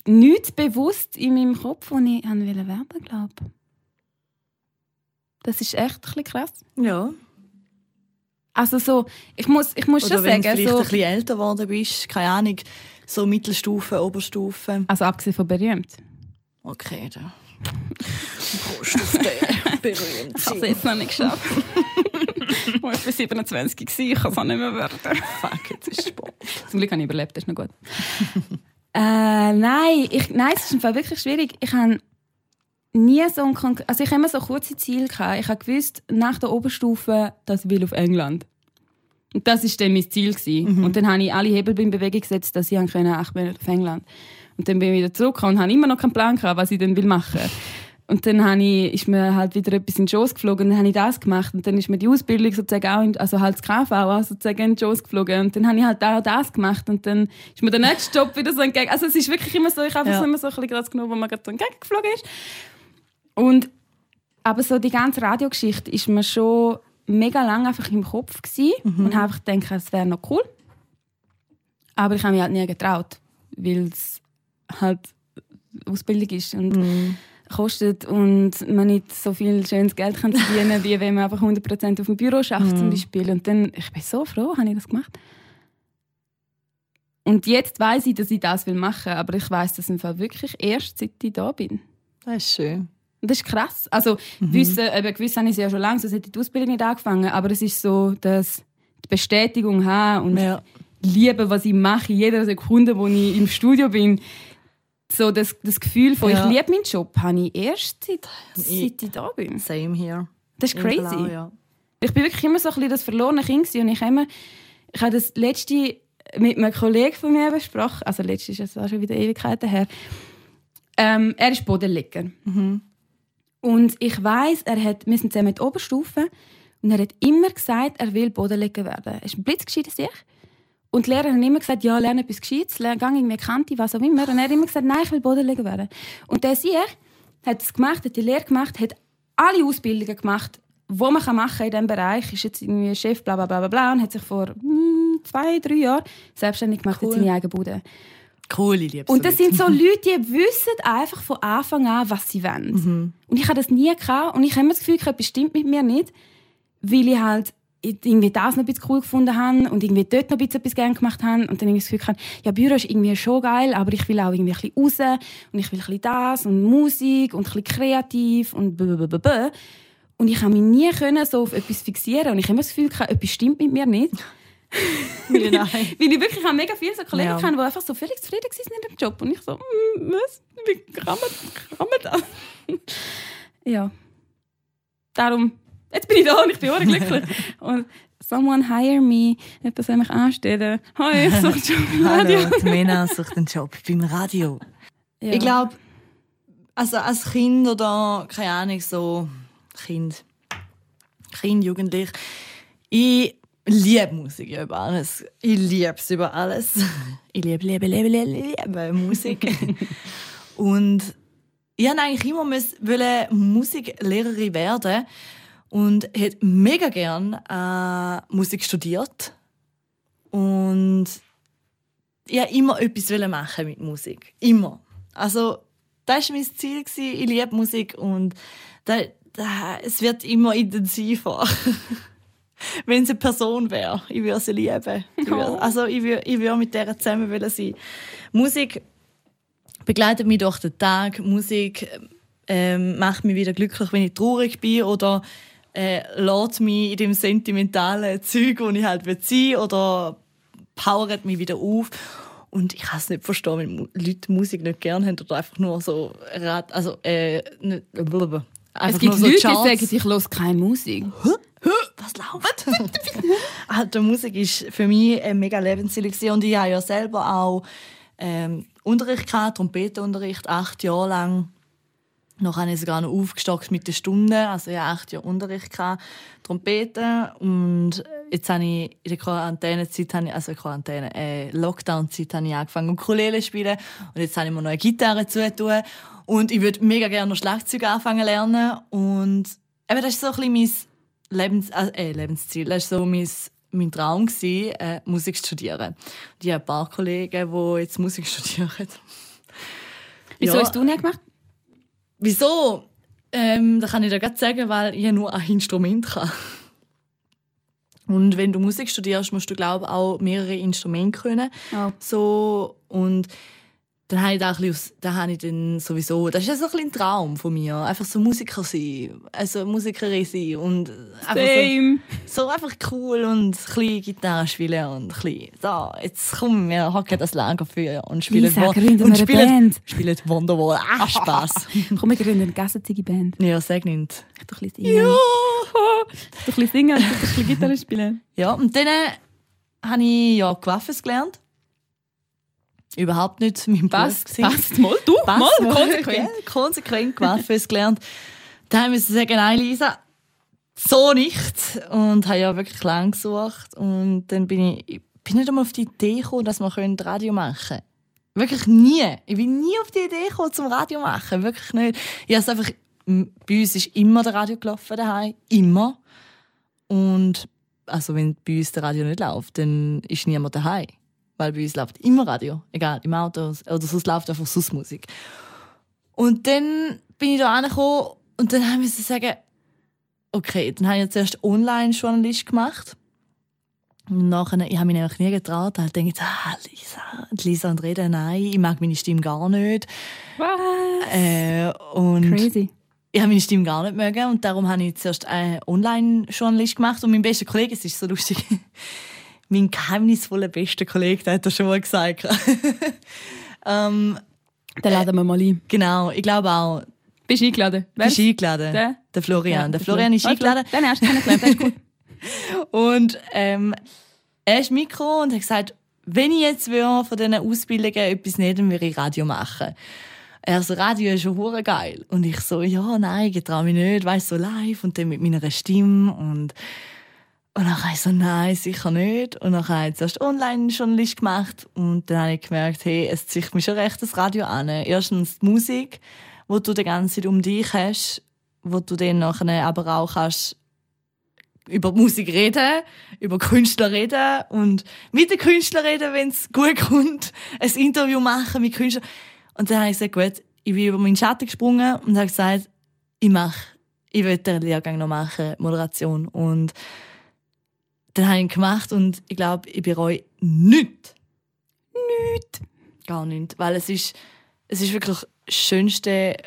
nichts bewusst in meinem Kopf, was ich haben wollte werden, glaube Das ist echt ein bisschen krass. Ja. Also so, ich muss, ich muss Oder schon wenn du sagen, vielleicht so, ein bisschen älter geworden bist, keine Ahnung, so Mittelstufe, Oberstufe. also abgesehen von berühmt. Okay, da. Berühmt Ich habe es jetzt noch nicht geschafft. ich war 27 gewesen, ich kann es auch nicht mehr werden. Fuck, jetzt ist Sport. Zum Glück habe ich überlebt, das ist noch gut. äh, nein, ich, nein, es ist im Fall wirklich schwierig. Ich habe nie so ein also ich habe immer so kurze Ziele gehabt. Ich habe gewusst, nach der Oberstufe, dass ich will auf England. Und das ist dann mein Ziel gewesen. Und dann habe ich alle Hebel in Bewegung gesetzt, dass ich acht Monate auf England. Und dann bin ich wieder zurückgekommen und habe immer noch keinen Plan gehabt, was ich dann will machen. Und dann habe ich, ist mir halt wieder etwas in die Schoß geflogen und dann habe ich das gemacht. Und dann ist mir die Ausbildung sozusagen auch, in, also halt das KV auch sozusagen in die Schoß geflogen. Und dann habe ich halt auch das gemacht. Und dann ist mir der nächste Job wieder so entgegen. Also es ist wirklich immer so, ich habe Ja. immer so ein bisschen das genommen, wo man gerade so entgegengeflogen ist. Und, aber so die ganze Radiogeschichte ist mir schon mega lange einfach im Kopf gewesen. Und habe einfach gedacht, es wäre noch cool. Aber ich habe mich halt nie getraut, weil es halt Ausbildung ist und kostet und man nicht so viel schönes Geld kann verdienen kann, wie wenn man einfach 100% auf dem Büro schafft zum Beispiel. Und dann, ich bin so froh, habe ich das gemacht. Und jetzt weiß ich, dass ich das will machen, aber ich weiß das im Fall wirklich erst, seit ich da bin. Das ist schön. Und das ist krass. Also, wissen, eben, gewiss habe ich es ja schon lange, sonst hätte ich die Ausbildung nicht angefangen. Aber es ist so, dass die Bestätigung haben und Ja. liebe, was ich mache, jeder Sekunde, wo ich im Studio bin. So das, das Gefühl von, Ja. ich liebe meinen Job, habe ich erst seit, seit ich da bin. Same here. Das ist crazy. Blau, ja. Ich bin wirklich immer so ein bisschen das verlorene Kind und ich habe immer, ich habe das letzte mit einem Kollegen von mir besprochen, also letztes ist jetzt auch schon wieder Ewigkeiten her. Ähm, er ist Bodenleger. Und ich weiß, er hat, wir sind zusammen der Oberstufe und er hat immer gesagt, er will Bodenleger werden. Er ist ein blitzgescheiter sich. Und die Lehrer haben immer gesagt, ja, lerne etwas Gescheites, lerne gang irgendwie Kante, was auch immer. Und er hat immer gesagt, nein, ich will Bodenleger werden. Und der sich hat es gemacht, hat die Lehre gemacht, hat alle Ausbildungen gemacht, wo man kann machen in diesem Bereich. Ist jetzt irgendwie Chef, bla bla bla bla, und hat sich vor hm, zwei, drei Jahren selbstständig gemacht, Cool. hat seine eigene Bude. Cool, ich liebe Und das sind so Leute, die wissen einfach von Anfang an, was sie wollen. Und ich hatte das nie gehabt. Und ich habe immer das Gefühl, etwas stimmt mit mir nicht, weil ich halt irgendwie das noch ein bisschen cool gefunden habe und irgendwie dort noch ein bisschen etwas gerne gemacht habe. Und dann irgendwie das Gefühl hatte, ja, Büro ist irgendwie schon geil, aber ich will auch irgendwie ein bisschen raus und ich will ein bisschen das und Musik und ein bisschen kreativ und blablabla. Und ich habe mich nie können so auf etwas fixieren und ich habe immer das Gefühl, gehabt, etwas stimmt mit mir nicht. Nein. Weil ich wirklich habe mega viele so Kollegen Ja. ja. die einfach so völlig zufrieden waren in dem Job. Und ich so, mm, was? Wie kann man, kann man das? ja. Darum, jetzt bin ich da und ich bin auch glücklich. und someone hire me, jemand soll mich anstellen. Hi, ich suche einen Job im Radio. Hallo, die Mena sucht einen Job beim Radio. Ja. Ich glaube, also als Kind oder, keine Ahnung, so Kind, Kind, Jugendlich, ich liebe Musik über alles. Ich liebe es über alles. Ich liebe, liebe, liebe, liebe, liebe Musik. und ich wollte eigentlich immer müssen- wollen Musiklehrerin werden und hätte mega gern äh, Musik studiert. Und wollte immer etwas machen mit Musik. Immer. Also, das war mein Ziel. Ich liebe Musik und da, da, es wird immer intensiver. Wenn es eine Person wäre, ich würde sie lieben. Ich würde, also ich würde, ich würde mit der zusammen wollen sein. Musik begleitet mich durch den Tag. Musik ähm, macht mich wieder glücklich, wenn ich traurig bin oder äh, lässt mich in dem sentimentalen Zeug, wo ich halt sein oder powert mich wieder auf. Und ich kann es nicht verstehen, wenn Leute Musik nicht gerne haben oder einfach nur so also äh, nicht, blablabla. Einfach es gibt so Leute, Charts. die sagen, ich höre keine Musik. Was läuft? also, Musik ist für mich ein mega Lebensziel und ich habe ja selber auch ähm, Unterricht gehabt, Trompetenunterricht, acht Jahre lang. Noch habe ich sogar noch aufgestockt mit den Stunden. Also ich hatte acht Jahre Unterricht, gehabt, Trompete. Und jetzt habe ich in der Quarantänezeit, also Quarantäne, äh, Lockdown-Zeit, habe ich angefangen Ukulele zu spielen. Und jetzt habe ich mir noch eine Gitarre zu tun. Und ich würde mega gerne noch Schlagzeug anfangen lernen. Und eben, das ist so ein bisschen mein Lebens äh, Lebensziel. Das war so mein, mein Traum, gewesen, äh, Musik zu studieren. Und ich habe ein paar Kollegen, die jetzt Musik studieren. Wieso ja. hast du nicht gemacht? Wieso? Ähm, das kann ich dir gerade sagen, weil ich nur ein Instrument kann. Und wenn du Musik studierst, musst du glaube auch mehrere Instrumente können. Oh. So und dann habe ich da ein bisschen, da habe ich dann sowieso, das ist ja so ein, bisschen ein Traum von mir, einfach so Musiker sein, also Musikerin sein und einfach so, so, einfach cool und ein bisschen Gitarre spielen und ein bisschen, so, jetzt kommen wir hocken das Lagerfeuer und spielen Lisa, und spielen, Band. spielen Wonderwall, ach Spaß. Komm, wir gründen eine gassetige Band. Ja, sag nicht. Ich doch ein bisschen singen. Ja! Ich ein bisschen singen und ein bisschen Gitarre spielen. Ja, und dann habe ich ja Gewaffes gelernt überhaupt nicht mein Passt, Beruf passt mal, du, passt mal, mal, konsequent. Ja, konsequent Gewaffes gelernt. Da haben wir sagen, nein, Lisa, so nicht. Und habe ja wirklich lang gesucht. Und dann bin ich, bin nicht einmal auf die Idee gekommen, dass wir Radio machen können. Wirklich nie. Ich bin nie auf die Idee gekommen, zum Radio machen. Wirklich nicht. Ich habe einfach, bei uns ist immer der Radio gelaufen daheim. Immer. Und, also wenn bei uns der Radio nicht läuft, dann ist niemand daheim. Weil bei uns läuft immer Radio. Egal, im Auto oder sonst läuft einfach sonst Musik. Und dann bin ich da angekommen und dann haben wir sagen, okay, dann habe ich zuerst Online-Journalist gemacht. Und nachher, ich habe mich nämlich nie getraut. Dann denke ich, ah, Lisa, Lisa und Reda, nein, ich mag meine Stimme gar nicht. Was? Äh, und Crazy. Ich habe meine Stimme gar nicht mögen und darum habe ich zuerst einen Online-Journalist gemacht. Und mein bester Kollege, es ist so lustig, mein geheimnisvoller bester Kollege, der hat das schon mal gesagt. ähm, den laden wir mal ein. Genau, ich glaube auch. Bist du eingeladen? Wer Bist du eingeladen? Der? Der Florian. Ja, der, der Florian ist eingeladen. Den hast du kennengelernt, das ist cool. und ähm, er ist Mikro und hat gesagt, wenn ich jetzt von diesen Ausbildungen etwas nicht, dann würde ich Radio machen. Er so, Radio ist schon geil. Und ich so, ja, nein, ich traue mich nicht, weißt so live und dann mit meiner Stimme und und dann habe ich so, nein, sicher nicht. Und dann habe ich zuerst Online-Journalist gemacht. Und dann habe ich gemerkt, hey, es zieht mich schon recht das Radio an. Erstens die Musik, wo du die ganze Zeit um dich hast, wo du dann nachher aber auch kannst über Musik reden, über Künstler reden und mit den Künstlern reden, wenn es gut kommt, ein Interview machen mit Künstlern. Und dann habe ich gesagt, gut, ich bin über meinen Schatten gesprungen und habe gesagt, ich mache, ich will den Lehrgang noch machen, Moderation. Und dann habe ich ihn gemacht und ich glaube, ich bereue nichts. Nichts. Gar nichts. Weil es ist, es ist wirklich das schönste,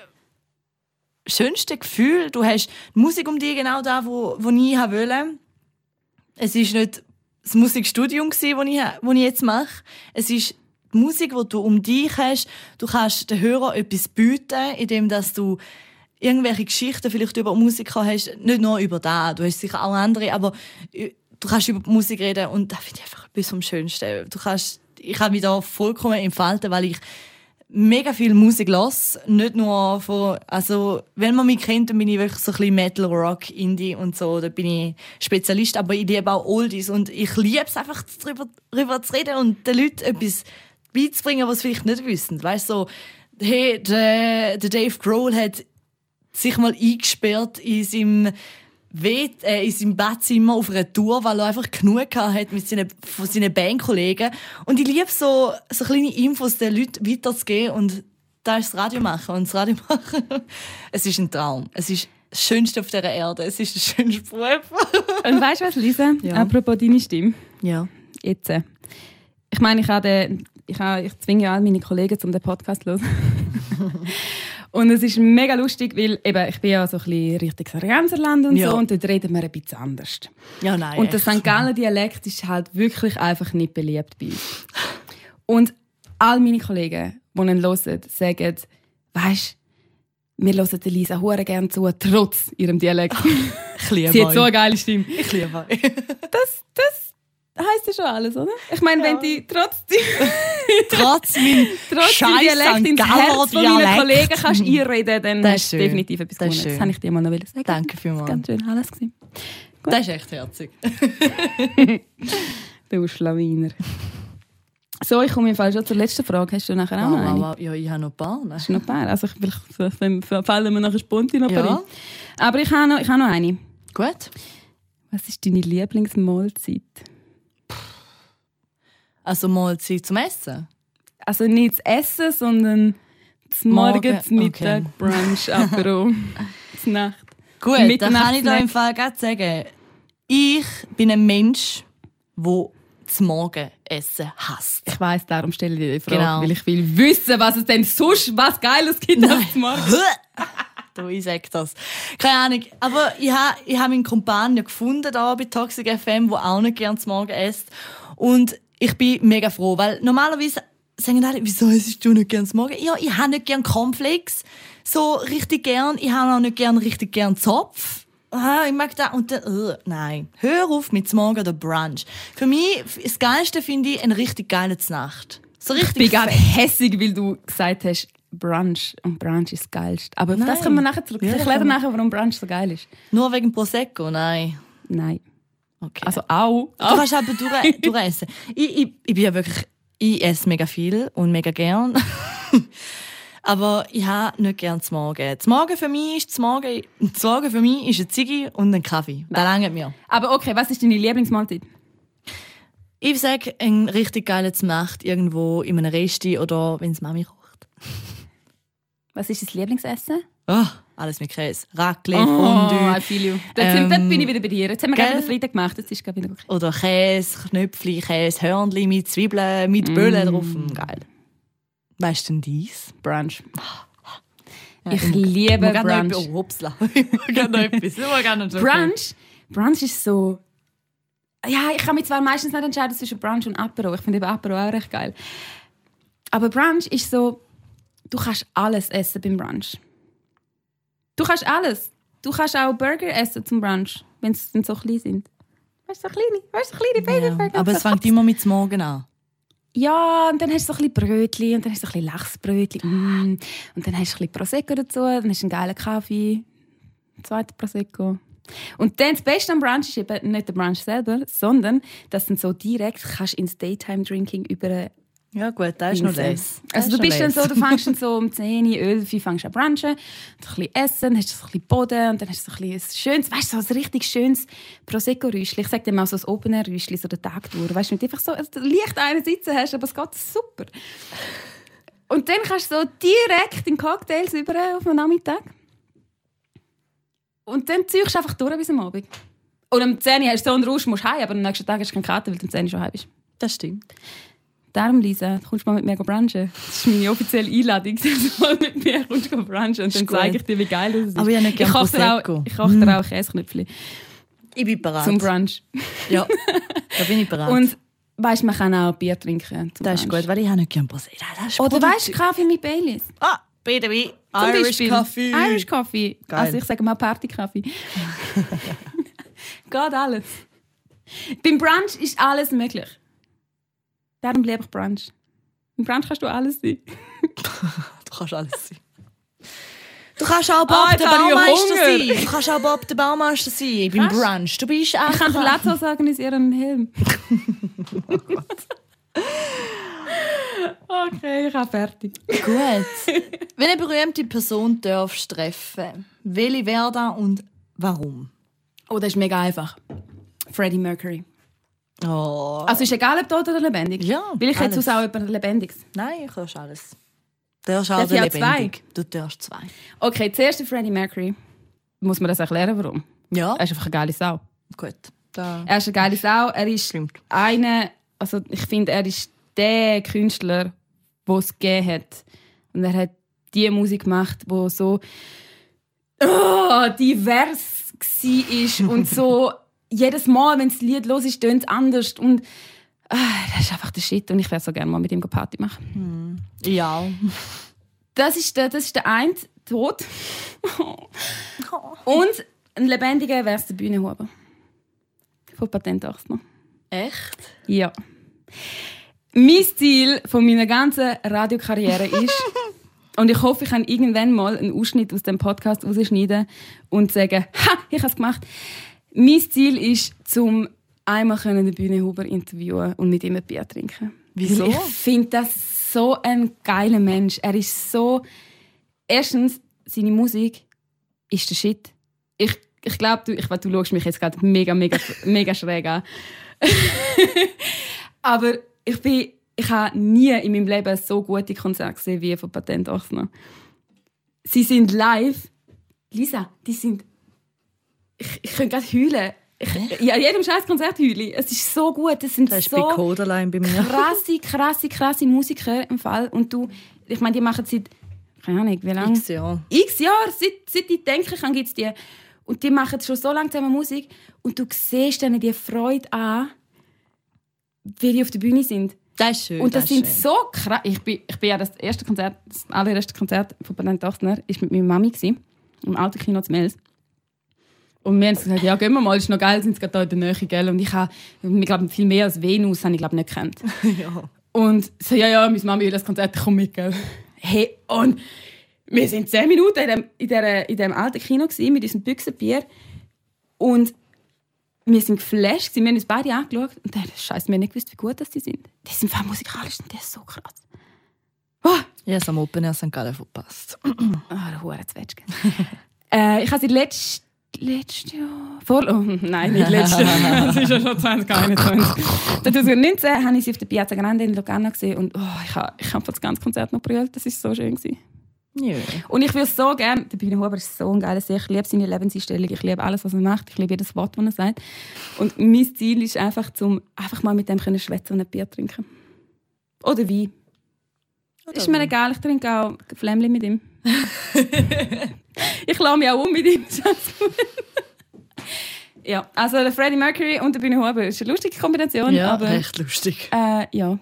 schönste Gefühl. Du hast die Musik um dich genau da, wo, wo ich wollte. Es ist nicht das Musikstudium, das ich, wo ich jetzt mache. Es ist die Musik, die du um dich hast. Du kannst den Hörern etwas bieten, indem dass du irgendwelche Geschichten vielleicht über Musiker hast, nicht nur über da, du hast sicher auch andere, aber du kannst über Musik reden und das finde ich einfach etwas vom Schönsten. Du kannst, ich kann mich da vollkommen entfalten, weil ich mega viel Musik los, nicht nur von, also wenn man mich kennt, dann bin ich wirklich so ein bisschen Metal, Rock, Indie und so, da bin ich Spezialist, aber ich liebe auch Oldies und ich liebe es einfach darüber, darüber zu reden und den Leuten etwas beizubringen, was sie vielleicht nicht wissen. Weißt du, so, hey, der, der Dave Grohl hat sich mal eingesperrt in seinem weht, äh, in seinem Bettzimmer auf einer Tour, weil er einfach genug hat mit seinen, von seinen Bandkollegen. Und ich liebe so, so kleine Infos den Leuten weiterzugeben und da ist das Radio machen. Und das Radio machen, es ist ein Traum. Es ist das Schönste auf dieser Erde. Es ist der schönste Beruf. Und weißt du was, Lisa? Ja. Apropos deine Stimme. ja. Jetzt. äh, Ich meine, ich, habe den, ich, habe, ich zwinge ja all meine Kollegen, um den Podcast zu hören. und es ist mega lustig, weil eben, ich bin ja so ein bisschen Richtung Sargenserland und Ja. so und dort reden wir ein bisschen anders. Ja, nein. Und der. St. Gallen Dialekt ist halt wirklich einfach nicht beliebt bei uns. Und all meine Kollegen, die ihn hören, sagen, weisst wir hören Lisa hure gerne zu, trotz ihrem Dialekt. Ich liebe Sie hat so eine geile Stimme. Ich liebe euch. Das, das heisst ja schon alles, oder? Ich meine, wenn Ja. die trotzdem Trotz meinem trotz scheiß Dialekt ins Herz von meinen. Kollegen kannst einreden, dann Das ist schön. definitiv etwas gewonnen. Das kann ich dir mal noch sagen. Danke vielmals. Ganz schön, alles gewesen. Das ist echt herzig. Du Schlawiner. So, ich komme im Fall schon zur letzten Frage. Hast du nachher auch noch eine? Wow, wow. Ja, ich habe noch ein paar. Ne? Hast du noch ein paar? Also ich, vielleicht wenn- fallen mir nachher spontan noch ein paar Ja. Aber ich habe noch, ich habe noch eine. Gut. Was ist deine Lieblingsmahlzeit? Also mal Zeit zum Essen. Also nicht das Essen, sondern das Morgen, Morgen, das Mittag, okay. Brunch, Apero, das Nacht. Gut, dann kann ich Mitternachtssnack. im Fall gerade sagen, ich bin ein Mensch, der das Morgenessen hasst. Ich weiss, darum stelle ich dir die Frage, Genau. weil ich will wissen, was es denn sonst was Geiles gibt als Morgen. du, ich sag das. Keine Ahnung. Aber ich habe ich ha meinen Kumpan ja gefunden da bei Toxic FM, der auch nicht gern zum Morgen isst. Und ich bin mega froh, weil normalerweise sagen alle, wieso isst du nicht gern Morgen? Ja, ich habe nicht gern Cornflakes. So richtig gern. Ich habe auch nicht gern richtig gern Zopf. Ah, ich mag das. Und dann, uh, nein. Hör auf mit Morgen oder Brunch. Für mich, das Geilste finde ich, ein richtig geiles Nacht. So Ich richtig bin gerade hässig, weil du gesagt hast, Brunch und Brunch ist das Geilste. Aber auf das Nein. kommen wir nachher zurück. Ja, ich erkläre nachher, warum Brunch so geil ist. Nur wegen Prosecco? Nein. Nein. Okay. Also auch. Du kannst aber durch, durchessen. Ich, ich, ich bin ja wirklich, ich esse mega viel und mega gern. aber ich habe nicht gern zum Morgen. Das Morgen für mich ist, das Morgen, das Morgen für mich ist ein Ziggy und ein Kaffee. Das langt mir. Aber okay, was ist deine Lieblingsmahlzeit? Ich sage, ein richtig geiles Nacht irgendwo in einem Resti oder wenn es Mami kocht. Was ist dein Lieblingsessen? Oh, alles mit Käse. Raclette, I Fondue. feel you. Dort, sind, Ähm, dort bin ich wieder bei dir. Jetzt haben wir gerade gell? den Freitag gemacht, jetzt ist gerade wieder okay. Oder Käse, Knöpfli, Käse, Hörnli mit Zwiebeln, mit Böllen drauf. Geil. Weißt du denn dies? Brunch. Ich liebe noch Brunch. etwas- Oh, hopsla. Ich grad noch etwas. Ich noch so- Brunch, Brunch ist so. Ja, ich kann mich zwar meistens nicht entscheiden zwischen Brunch und Apero. Ich finde eben Apero auch recht geil. Aber Brunch ist so, du kannst alles essen beim Brunch. Du kannst alles. Du kannst auch Burger essen zum Brunch, wenn sie dann so klein sind. Weißt du, so kleine, weißt du, so kleine Ja, Babyburger. aber es fängt immer mit dem Morgen an. Ja, und dann hast du so ein bisschen Brötchen und dann hast du so ein bisschen Lachsbrötchen. Mm. Und dann hast du ein bisschen Prosecco dazu, dann hast du einen geilen Kaffee, einen zweiten Prosecco. Und dann das Beste am Brunch ist eben nicht der Brunch selber, sondern dass du so direkt kannst ins Daytime-Drinking über Ja gut, das ist noch. Das Also du bist dann so, du fängst dann so um 10 Uhr, 11 Uhr fängst an brunchen, ein bisschen essen, dann hast du so ein bisschen Boden und dann hast du so ein, bisschen ein schönes, weißt du, so ein richtig schönes Prosecco-Rüschli. Ich sag dir mal so ein Open-Air-Rüschli, so den Tag durch. Weißt du, mit einfach so also, leicht einen sitzen hast, aber es geht super. Und dann kannst du so direkt in Cocktails über auf den Nachmittag. Und dann ziehst du einfach durch bis am Abend. Und am 10 Uhr hast du so einen Rausch, musst heim, aber am nächsten Tag hast du keine Karte, weil du am 10 Uhr schon heim bist. Das stimmt. Darum, Lisa, du kommst mal mit mir brunchen. Das ist meine offizielle Einladung. Du mal mit mir kommst du brunchen und dann zeige ich dir, wie geil das ist. Aber ich habe nicht ich gern koche dir auch, ich koche dir auch Käseknöpfchen Ich bin bereit. zum Brunch. Ja, da bin ich bereit. Und weißt, man kann auch Bier trinken. Das ist Brunch. gut, weil ich habe nicht gern Prosecco. Das ist Oder weißt du, Kaffee mit Baileys. Ah, BDB. Zum Irish. Coffee. Irish Coffee. Geil. Also ich sage mal Party-Kaffee. Geht alles. Beim Brunch ist alles möglich. Darum liebe ich Brunch. Beim Brunch kannst du alles sein. Du kannst alles sein. Du kannst auch Bob Ah, der Baumeister sein. Du kannst auch Bob der Baumeister sein beim? Brunch. Du bist Ich kann den einfach... Latzos organisieren einen Helm. okay, ich habe fertig. Gut. Wenn eine berühmte Person darfst treffen, welche wäre da und warum? Oh, das ist mega einfach. Freddie Mercury. Oh. Also ist egal, ob tot oder lebendig? Ja, Will ich jetzt aus auch über Lebendiges? Nein, ich kannst alles. Darf ich auch lebendig. Du darfst zwei. Okay, zuerst Freddie Mercury. Muss man das erklären, warum? Ja, Er ist einfach eine geile Sau. gut. Da. Er ist eine geile Sau. Er ist Stimmt. einer, also ich finde, er ist der Künstler, der es gegeben hat. Und er hat die Musik gemacht, wo so oh, divers war und so jedes Mal, wenn das Lied los ist, tönt es anders und ah, das ist einfach der Shit und ich wäre so gerne mal mit ihm Party machen. Ja. Das ist der, das ist der eine Tod. und ein lebendiger wäre es der Bühnenhuber. Von Patent 18. Echt? Ja. Mein Ziel von meiner ganzen Radiokarriere ist, und ich hoffe, ich kann irgendwann mal einen Ausschnitt aus dem Podcast rausschneiden und sagen, ha, ich habe es gemacht. Mein Ziel ist, zum einmal können den Bühnenhuber interviewen und mit ihm ein Bier trinken. Wieso? Weil Ich finde das so ein geiler Mensch. Er ist so. Erstens, seine Musik ist der Shit. Ich, ich glaube, du, ich, du schaust mich jetzt gerade mega, mega, mega schräg an. Aber ich bin, ich habe nie in meinem Leben so gute Konzerte gesehen wie von Patent 18. Sie sind live. Lisa, die sind. Ich, ich könnte gerade heulen. Ich, ja, jedem scheiß Konzert heule. Es ist so gut. Es sind Das ist so bei Coderline bei mir. krasse, krasse, krasse Musiker im Fall. Und du, ich meine, die machen seit, keine Ahnung, wie lange? X Jahre. X Jahre, seit, seit ich denken kann, gibt es die. Und die machen schon so lange zusammen Musik. Und du siehst ihnen die Freude an, wie die auf der Bühne sind. Das ist schön. Und das, ist sind schön. so krass. Ich bin, ich bin ja das erste Konzert, das allererste Konzert von Patent 18 ist mit meiner Mami gewesen, im Autokino zu Mels. Und wir haben gesagt, ja, gehen wir mal, ist noch geil, sind gerade da in der Nähe, gell? Und ich habe, ich glaube, viel mehr als Venus habe ich, glaube nicht gekannt. ja. Und so, ja, ja, meine Mami will das Konzert, ich komme mit, gell? Hey, und wir sind zehn Minuten in dem, in der, in dem alten Kino gewesen, mit unserem Büchsenbier. Und wir sind geflasht, wir haben uns beide angeschaut. Und dann, scheiße, wir haben nicht gewusst, wie gut das die sind. Die sind voll musikalisch und die ist so krass. Oh, Ich habe es am Open Air St. Gallen verpasst. ah, der Hure Zwetschge. äh, ich habe sie letzt, letztes Jahr... Vor, oh, nein, nicht letztes Jahr. das ist ja schon 2021. 2019 habe ich sie auf der Piazza Grande in Lugano gesehen und oh, ich habe ich hab das ganze Konzert noch brüllt. Das war so schön. Gewesen. Ja. Und ich will so gerne, der Bühne Huber ist so ein geiler Sieg. Ich liebe seine Lebenseinstellung, ich liebe alles, was er macht, ich liebe jedes Wort, das er sagt. Und mein Ziel ist einfach, zum einfach mal mit dem können schwätzen und ein Bier trinken. Oder Wein. ist mir egal, ich trinke auch Flämmchen mit ihm. ich lasse mich auch um mit ihm. ja, also der Freddie Mercury und der Bühne Huber ist eine lustige Kombination. Ja, aber, recht lustig. äh, ja.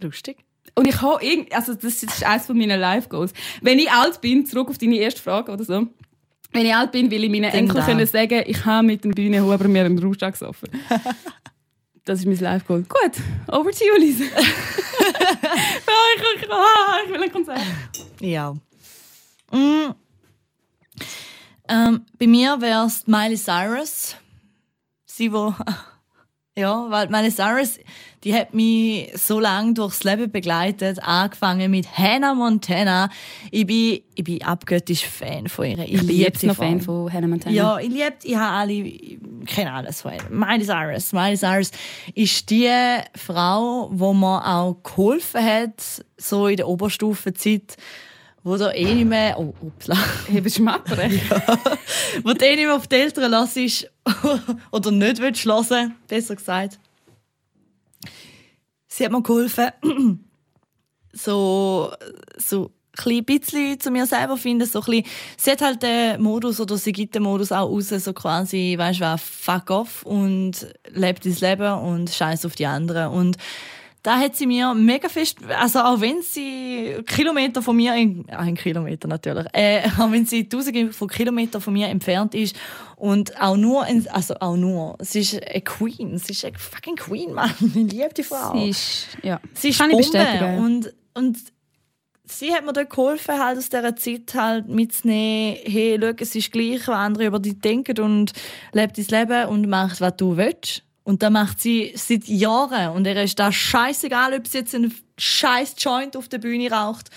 Lustig? Und ich habe irgend, also das ist eines von meinen Life Goals. Wenn ich alt bin, zurück auf deine erste Frage oder so. Wenn ich alt bin, will ich meinen Enkel können sagen, ich habe mit dem Bühnenhuber mir einen Rausch gesoffen. das ist mein Life Goal. Gut, over to you, Lisa. oh, ich, ich, ah, ich will ein Konzert. Ja. Mm. Ähm, bei mir wäre es Miley Cyrus. Sie, wo. Ja, weil Miley Cyrus, die hat mich so lange durchs Leben begleitet, angefangen mit Hannah Montana. Ich bin, ich bin abgöttisch Fan von ihr. Ich, Ich bin liebe jetzt die noch. Fan von Hannah Montana. Ja, ich liebe, ich habe alle, ich kenne alles von ihr. Miley Cyrus. Miley Cyrus ist die Frau, wo mir auch geholfen hat, so in der Oberstufenzeit, wo du eh nicht mehr, oh, upsla, Ich bin schmattern. wo du eh nicht mehr auf die Eltern lässt oder nicht willst hören, besser gesagt. Sie hat mir geholfen, so, so ein bisschen zu mir selber finden. So ein sie hat halt den Modus oder sie gibt den Modus auch raus, so quasi, weißt du, fuck off und lebt das Leben und scheiß auf die anderen. Und da hat sie mir mega fest, also auch wenn sie Kilometer von mir, in, ah, ein Kilometer natürlich, äh, auch wenn sie tausende von Kilometern von mir entfernt ist und auch nur, in, also auch nur, sie ist eine Queen, sie ist eine fucking Queen, Mann, ich liebe die Frau. Sie ist, ja. Sie ist Kann ich Bombe. bestätigen. Und, und sie hat mir dort geholfen, halt aus dieser Zeit halt mitzunehmen, hey, schau, es ist gleich, was andere über dich denken und lebt dein Leben und macht, was du willst. Und das macht sie seit Jahren. Und ihr ist da scheißegal, ob sie jetzt einen scheiß Joint auf der Bühne raucht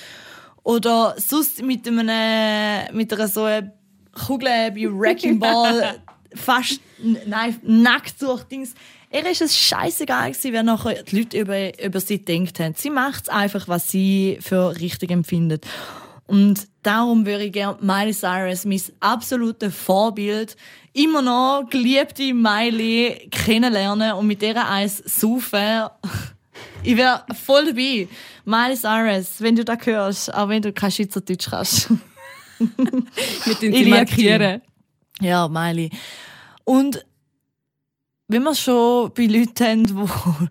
oder sonst mit einem, mit einer so einer Kugel wie Wrecking Ball fast nein, nackt durch Dings. Ihr ist es scheißegal gewesen, wer nachher die Leute über, über sie gedacht haben. Sie macht einfach, was sie für richtig empfindet. Und darum würde ich gerne Miley Cyrus, mein absolutes Vorbild, immer noch geliebte Miley kennenlernen und mit der eins saufen. Ich wäre voll dabei. Miley Cyrus, wenn du das hörst, auch wenn du kein Schweizerdeutsch kannst. Mit den Ich markieren. Ja, Miley. Und wenn wir schon bei Leuten haben, die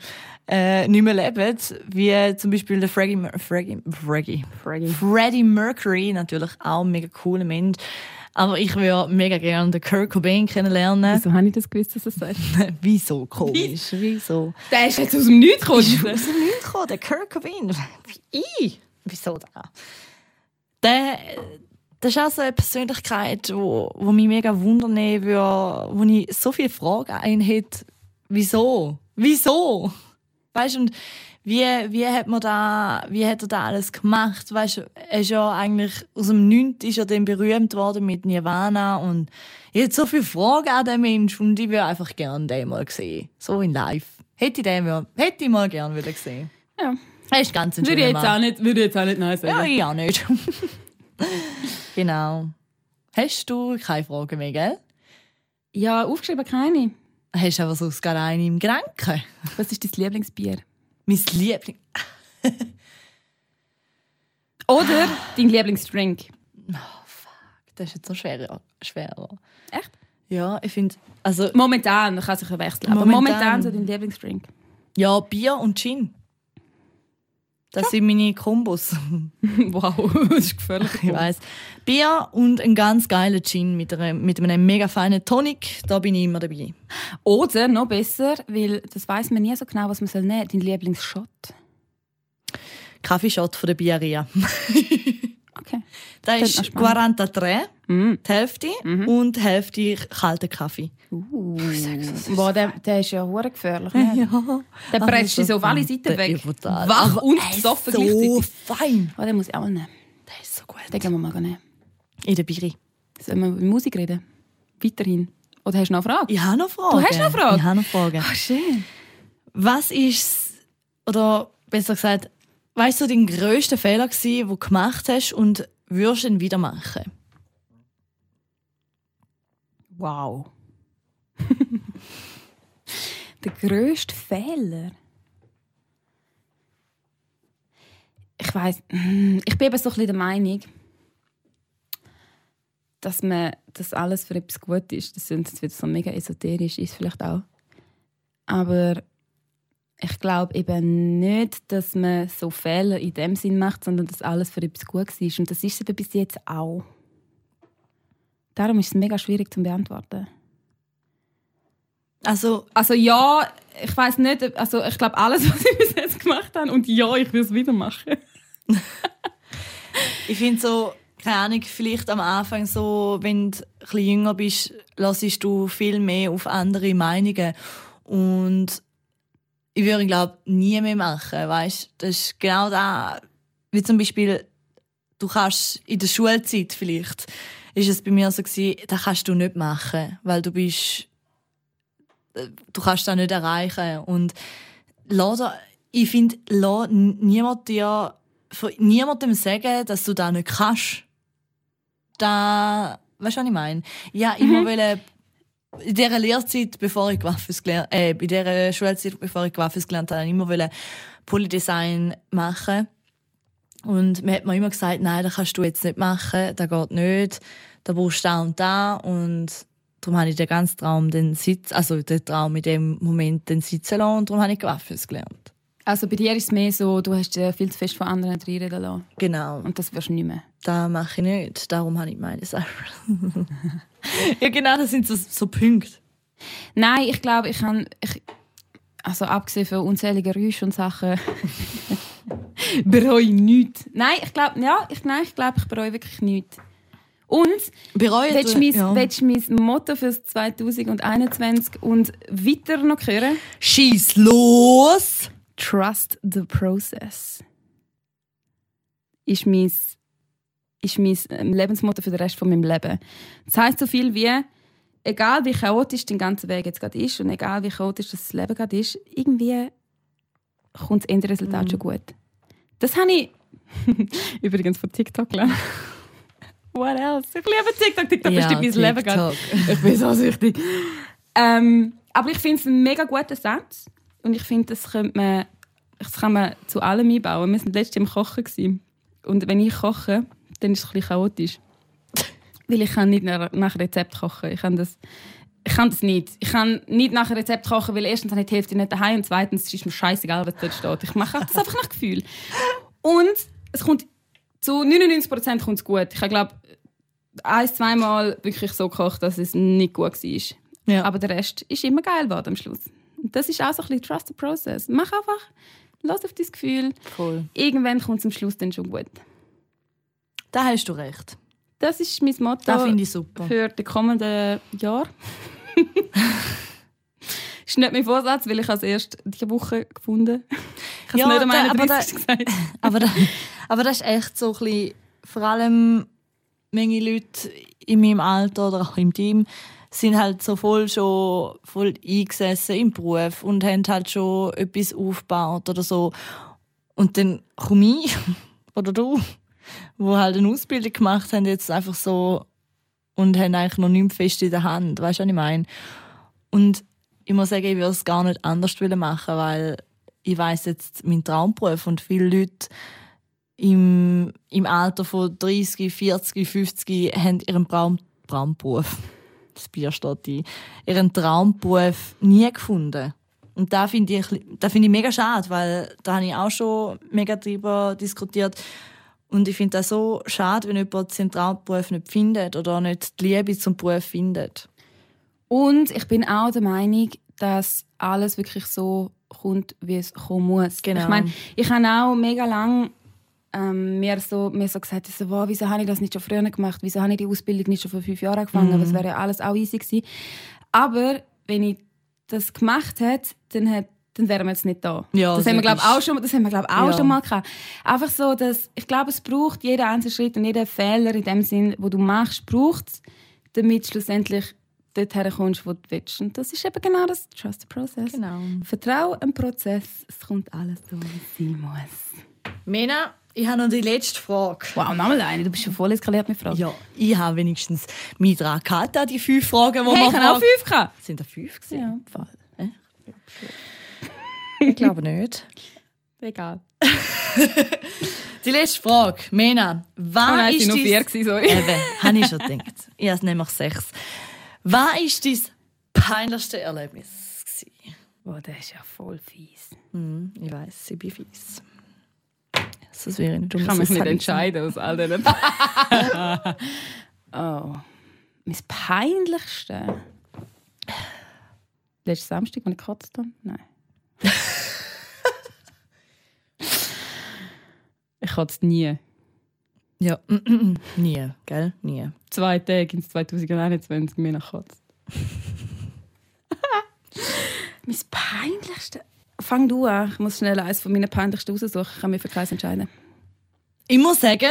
äh, nicht mehr leben, wie zum Beispiel der Freddie, Freddie, Freddie, Freddie. Freddie Mercury, natürlich auch ein mega cooler Mensch. Aber ich würde mega gerne den Kurt Cobain kennenlernen. Wieso habe ich das gewusst, dass er sagt? Wieso komisch? Wieso? Der ist jetzt aus dem Nichts gekommen. Ist aus dem Nichts gekommen, der Kurt Cobain. Ich? Wieso da? Der, das ist auch so eine Persönlichkeit, wo, wo mich mega wundern würde, wo ich so viele Fragen hätte. Wieso? Wieso? Weißt und wie, wie hat man da, wie hat er da alles gemacht? Weißt er ist ja eigentlich aus dem Nichts ist er dann berühmt worden mit Nirvana und ich hätte so viele Fragen an den Mensch und ich würde einfach gerne den mal sehen. So in live. Hätte ich den mal, hätte ich mal gerne wieder gesehen. Ja. Er ist ganz ein Würde ich jetzt Mann. auch nicht, würde ich jetzt auch nicht nein sagen. Ja, ich auch nicht. genau. Hast du keine Fragen mehr, gell? Ja, aufgeschrieben keine. Hast du aber sonst gerade eine im Gedanken? Was ist dein Lieblingsbier? Mein Liebling. Oder dein Lieblingsdrink? Das ist jetzt so schwer. schwerer. Echt? Ja, ich finde, also, Momentan, kann sich ja wechseln. Aber Momentan. momentan so dein Lieblingsdrink. ja, Bier und Gin. Das sind meine Kombos. wow, das ist gefährlich. Ich weiß. Bier und ein ganz geiler Gin mit einem, mit einem mega feinen Tonic. Da bin ich immer dabei. Oder noch besser, weil das weiß man nie so genau, was man soll nehmen. Dein Lieblingsshot. Kaffeeshot von der Bieria. Okay. Das Klingt ist noch spannend. 43, Mm. die Hälfte, und die Hälfte kalter Kaffee. Uh. Boah, der, der ist ja hure gefährlich. Ne? Der Ach, presst dich so auf alle. Seiten Der weg. brutal. Wach und besoffen so gleichzeitig. fein. Oh, den muss ich auch nehmen. Der ist so gut. Den gehen wir mal nehmen. In der Biri. Sollen wir über Musik reden? Weiterhin. Oder hast du noch eine Frage? Ich habe noch Fragen. Du hast noch Fragen? Ich habe noch Fragen. Ah, schön. Was ist, oder besser gesagt, weißt du, dein grösster Fehler gewesen, den du gemacht hast und würdest ihn wieder machen? Wow. Der grösste Fehler. Ich weiß, ich bin eben so ein bisschen der Meinung, dass man das alles für etwas gut ist. Das sind jetzt wieder so mega esoterisch, ist vielleicht auch. Aber ich glaube eben nicht, dass man so Fehler in dem Sinn macht, sondern dass alles für etwas gut ist. Und das ist es bis jetzt auch. Darum ist es mega schwierig zu beantworten. Also, Also ja, ich weiß nicht, also ich glaube alles, was ich bis jetzt gemacht habe und ja, ich will es wieder machen. ich finde so, keine Ahnung, vielleicht am Anfang so, wenn du ein bisschen jünger bist, lassest du viel mehr auf andere Meinungen. Und ich würde, glaube nie mehr machen, weißt Das ist genau da, wie zum Beispiel, du kannst in der Schulzeit vielleicht, ist es bei mir so gewesen, das kannst du nicht machen, weil du bist, äh, du kannst das nicht erreichen. Und da- ich finde, niemand dir, von niemandem sagen, dass du das nicht kannst. Da, weißt du, was ich meine? Ja, immer wollte, in dieser Lehrzeit, bevor ich Waffes gelernt, äh, bei dieser Schulzeit, bevor ich Waffes gelernt habe, immer wollte Polydesign machen. Und mir hat mir immer gesagt, nein, das kannst du jetzt nicht machen, das geht nicht, da brauchst du da und da. Und darum habe ich den ganzen Traum den Sitz, also den Traum in dem Moment den sitzen lassen und darum habe ich Waffes gelernt. Also bei dir ist es mehr so, du hast dich viel zu fest von anderen reinreden lassen. Genau. Und das wirst du nicht mehr. Das mache ich nicht. Darum habe ich meine Sache. ja, genau, das sind so, so Punkte. Nein, ich glaube, ich kann... Ich, also abgesehen von unzähligen Rüschen und Sachen... bereue ich nichts. Nein, ich glaube, ja, ich, nein, ich glaube, ich bereue wirklich nichts. Und Bereue willst du mein, ja. willst du mein Motto fürs 2021 und weiter noch hören? Schieß los! Trust the process. Ist mein, ist mein ähm, Lebensmotto für den Rest von meinem Leben. Das heißt so viel wie, egal wie chaotisch dein ganzer Weg jetzt gerade ist und egal wie chaotisch das Leben gerade ist, irgendwie kommt das Endresultat Mhm. schon gut. Das habe ich übrigens von TikTok gelernt. What else? Ich liebe TikTok. TikTok bestimmt mein Leben gerade. TikTok. Ich bin so süchtig. Ähm, aber ich finde es ein mega guter Satz. Und ich finde, das, könnte man, das kann man zu allem einbauen. Wir waren letztes Jahr im Kochen. Gewesen. Und wenn ich koche, dann ist es ein bisschen chaotisch. Weil ich kann nicht nach, Rezept kochen. Ich kann das, ich kann das nicht. Ich kann nicht nach Rezept kochen, weil erstens habe ich die Hälfte nicht daheim und zweitens ist mir scheißegal, was dort steht. Ich mache das einfach nach Gefühl. Und es kommt zu 99% kommt es gut. Ich glaube, ein, zweimal wirklich so gekocht, dass es nicht gut war. Ja. Aber der Rest ist immer geil geworden am Schluss. Das ist auch so ein bisschen Trust the Process. Mach einfach, lass auf dein Gefühl. Voll. Irgendwann kommt es am Schluss dann schon gut. Da hast du recht. Das ist mein Motto Das finde ich super. für die kommenden Jahre. ist nicht mein Vorsatz, weil ich als erst diese Woche gefunden Ich habe Ja, es nicht am da- aber 31. gesagt. Aber, da, aber das ist echt so ein bisschen, vor allem manche Leute in meinem Alter oder auch im Team sind halt so voll schon voll eingesessen im Beruf und haben halt schon etwas aufgebaut oder so. Und dann komme ich oder du, wo halt eine Ausbildung gemacht haben, jetzt einfach so und haben eigentlich noch nichts fest in der Hand. Weißt du, was ich meine? Und ich muss sagen, ich würde es gar nicht anders machen, weil ich weiß jetzt mein Traumberuf und viele Leute im, im Alter von 30, 40, 50 haben ihren Traum, Traumberuf, das Bier steht ein, ihren Traumberuf nie gefunden. Und da finde ich, da finde ich mega schade, weil da habe ich auch schon mega drüber diskutiert. Und ich finde das so schade, wenn jemand seinen Traumberuf nicht findet oder nicht die Liebe zum Beruf findet. Und ich bin auch der Meinung, dass alles wirklich so kommt, wie es kommen muss. Genau. Ich meine, ich habe auch mega lang ähm, mir, so, mir so gesagt, so, wow, wieso habe ich das nicht schon früher gemacht? Wieso habe ich die Ausbildung nicht schon vor fünf Jahren angefangen? Mhm. Das wäre ja alles auch easy gewesen. Aber wenn ich das gemacht hätte, dann, hätte, dann wären wir jetzt nicht da. Ja, das haben wir, glaube auch schon, das haben wir, glaub, auch Ja. schon mal gehabt. Einfach so, dass ich glaube, es braucht jeden einzelnen Schritt und jeden Fehler in dem Sinn, wo du machst, braucht es, damit du schlussendlich dort herkommst, wo du willst. Und das ist eben genau das Trust the Process. Genau. Vertraue dem Prozess, es kommt alles so, wie es sein muss. Mena, ich habe noch die letzte Frage. Wow, nochmal eine, du bist schon voll eskaliert mit Fragen. Ja, ich habe wenigstens mit da die fünf Fragen, die Hey, wir ich habe auch fünf gehabt. Sind da fünf gewesen? Ja. Fall. Äh? Ich glaube nicht. Egal. Die letzte Frage. Mena, Oh was nein, ist nur vier, gewesen, sorry. Eben, habe ich schon gedacht. Ich habe nämlich sechs. Was ist dein peinlichste Erlebnis? Oh, das ist ja voll fies. Hm, ich weiß, ich bin fies. Das wäre nicht Ich kann mich nicht entscheiden aus all diesen. oh. Mein peinlichste. Letzten Samstag, als ich gekotzt habe? Nein. ich kotze nie. Ja, nie, gell? Nie. Zwei Tage ins 2021 mir nach kotzt. mein peinlichste. Fang du an. Ich muss schnell eines von meinen peinlichsten raussuchen. Ich kann mich für keins entscheiden. Ich muss sagen,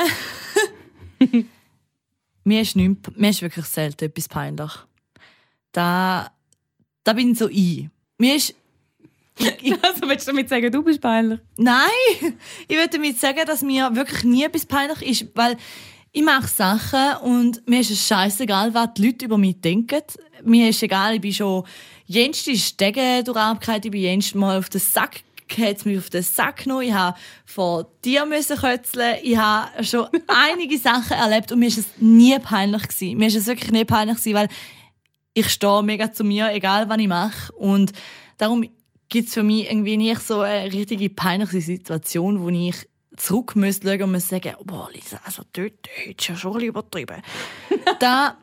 mir ist, nicht, mir ist wirklich selten etwas peinlich. Da, da bin ich so ein. Mir ist, Also willst du damit sagen, du bist peinlich? nein, ich würde damit sagen, dass mir wirklich nie etwas peinlich ist, weil ich mache Sachen und mir ist es scheißegal, was die Leute über mich denken. Mir ist egal, ich bin schon jenste Stege durchgekommen, ich bin jenste Mal auf den Sack hat mich auf den Sack genommen. Ich habe vor dir müssen kötzeln. Ich habe schon einige Sachen erlebt und mir ist es nie peinlich gewesen. Mir ist es wirklich nie peinlich gewesen, weil ich stehe mega zu mir, egal was ich mache. Und darum gibt es für mich irgendwie nicht so eine richtige peinliche Situation, wo ich zurück müsste schauen und muss sagen, boah, Lisa, also dort hättest du ja schon übertrieben. da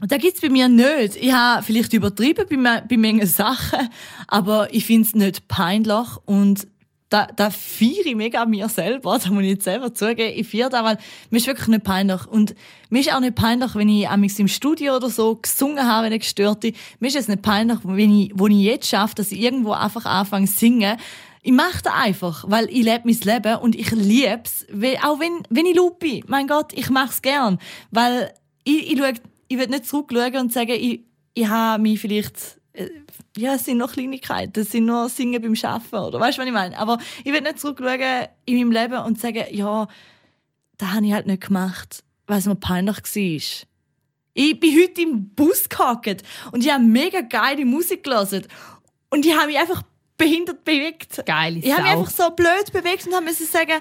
da gibt es bei mir nicht. Ich habe vielleicht übertrieben bei, bei manchen Sachen, aber ich finde es nicht peinlich und da, da feiere ich mega mir selber, da muss ich jetzt selber zugeben. Ich feiere das, weil mir ist wirklich nicht peinlich. Und mir ist auch nicht peinlich, wenn ich amigs im Studio oder so gesungen habe, wenn ich gestört bin. Mir ist es nicht peinlich, wenn ich, wo ich jetzt schaffe, dass ich irgendwo einfach anfange zu singen. Ich mache das einfach, weil ich lebe mein Leben und ich liebe es. Auch wenn, wenn ich laut. Mein Gott, ich mache es gern. Weil ich, ich, schau, ich will nicht zurückschauen und sagen, ich, ich habe mich vielleicht ja, es sind noch Kleinigkeiten, das sind nur Singen beim Arbeiten, oder weißt du, was ich meine? Aber ich will nicht zurückschauen in meinem Leben und sagen, ja, das habe ich halt nicht gemacht, weil es mir peinlich war. Ich bin heute im Bus gehackt und ich habe mega geile Musik gelesen und ich habe mich einfach behindert bewegt. Geile Ich habe mich einfach so blöd bewegt und habe müssen sagen,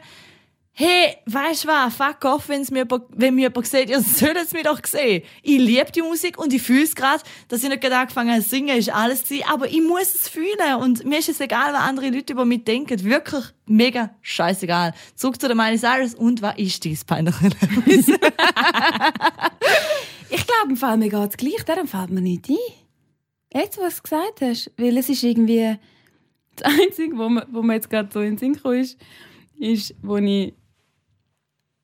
hey, weißt du was, fuck off, wenn's mir wenn mir jemand sieht, ihr sollt es mir doch sehen. Ich liebe die Musik und ich fühle es gerade, dass ich nicht gerade angefangen habe zu singen, ist alles gewesen, aber ich muss es fühlen und mir ist es egal, was andere Leute über mich denken. Wirklich mega scheißegal. Zurück zu der Miley Cyrus und was ist dein peinliche? Ich glaube, im Fall mir geht es gleich. Darum fällt mir nicht ein. Jetzt, was du gesagt hast. Weil es ist irgendwie... Das Einzige, wo man jetzt gerade so in den Sinn ist, ist, wo ich...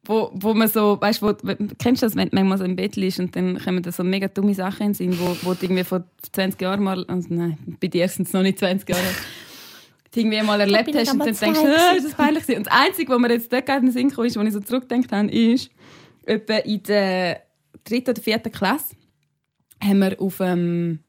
Wo, wo man so, weißt du, kennst du das, wenn du manchmal so im Bett liegst und dann kommen da so mega dumme Sachen in Sinn, wo, wo du irgendwie vor 20 Jahren mal, also nein, bei dir sind es noch nicht 20 Jahre, die irgendwie mal erlebt hast und dann denkst, ah, ist das peinlich. Und das Einzige, was mir jetzt dort gerade in den Sinn gekommen ist, wo ich so zurückgedacht habe, ist, etwa in der dritten oder vierten Klasse haben wir auf ähm,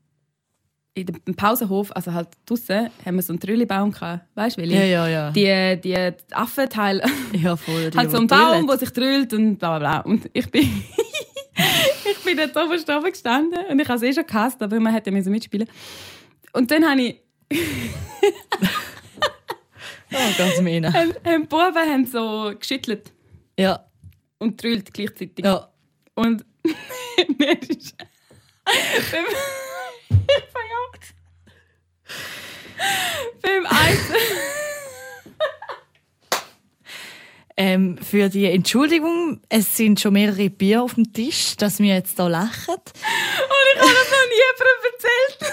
in dem Pausenhof, also halt draussen, haben wir so einen Trüllibaum gehabt. Weißt du, ja, ja, ja. Die, die Affenteile, ja, voll. die, halt so ein die Baum, der sich trüllt und bla bla bla. Und ich bin, ich bin dort oben oben gestanden und ich habe es eh schon gehasst, aber man hätte ja mitspielen Und dann habe ich, Oh, ganz meine. haben, haben die Buben haben so geschüttelt Ja, und trüllt gleichzeitig. ja. Und mir ist. An. Beim Eis. Ähm, für die Entschuldigung, es sind schon mehrere Bier auf dem Tisch, dass wir jetzt hier lachen. Und ich habe das noch nie jemandem erzählt.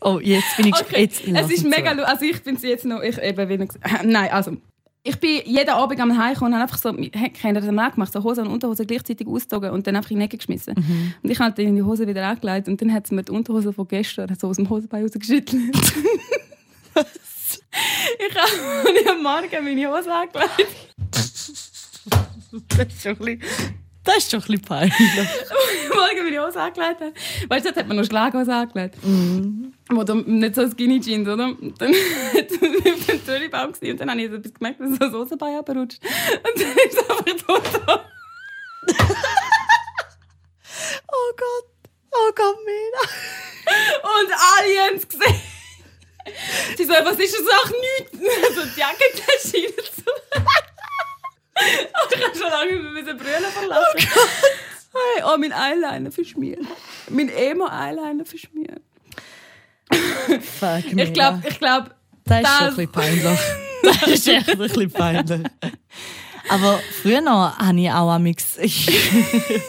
Oh, jetzt bin ich Okay. jetzt es ist mega Also ich bin jetzt noch. Ich, eben, nein, also. Ich bin jeden Abend am Heimkommen und habe einfach so, kennt ihr das mal gemacht, so Hose und Unterhose gleichzeitig ausgezogen und dann einfach in die Ecke geschmissen. Mhm. Und ich habe dann die Hose wieder angelegt und dann hat sie mir die Unterhose von gestern so aus dem Hosenbein rausgeschüttelt. ich habe am Morgen meine Hose angelegt. Das ist schon ein bisschen, das ist schon ein bisschen peinlich. Morgen meine Hose angelegt habe. Weißt du, dort hat man noch Schlaghose angelegt. Wo dann nicht so Skinny Jeans, oder? Dann hat dem Türenbaum gewesen und dann habe ich so gemerkt, dass so das Hosenbein abrutscht. Und dann ist es einfach tot. Oh Gott. Oh Gott, Mena. Und alle haben es gesehen. Sie so, was ist das auch nichts? So die Jackentasche rein zu. Ich habe schon lange mehr müssen brüllen verlassen. Oh hey, oh, mein Eyeliner verschmiert. Mein Emo-Eyeliner verschmiert. Fuck. Ich glaube, ich glaube, das ist schon ein bisschen peinlich. Das ist echt ein bisschen peinlich. Aber früher noch habe ich auch amix, ich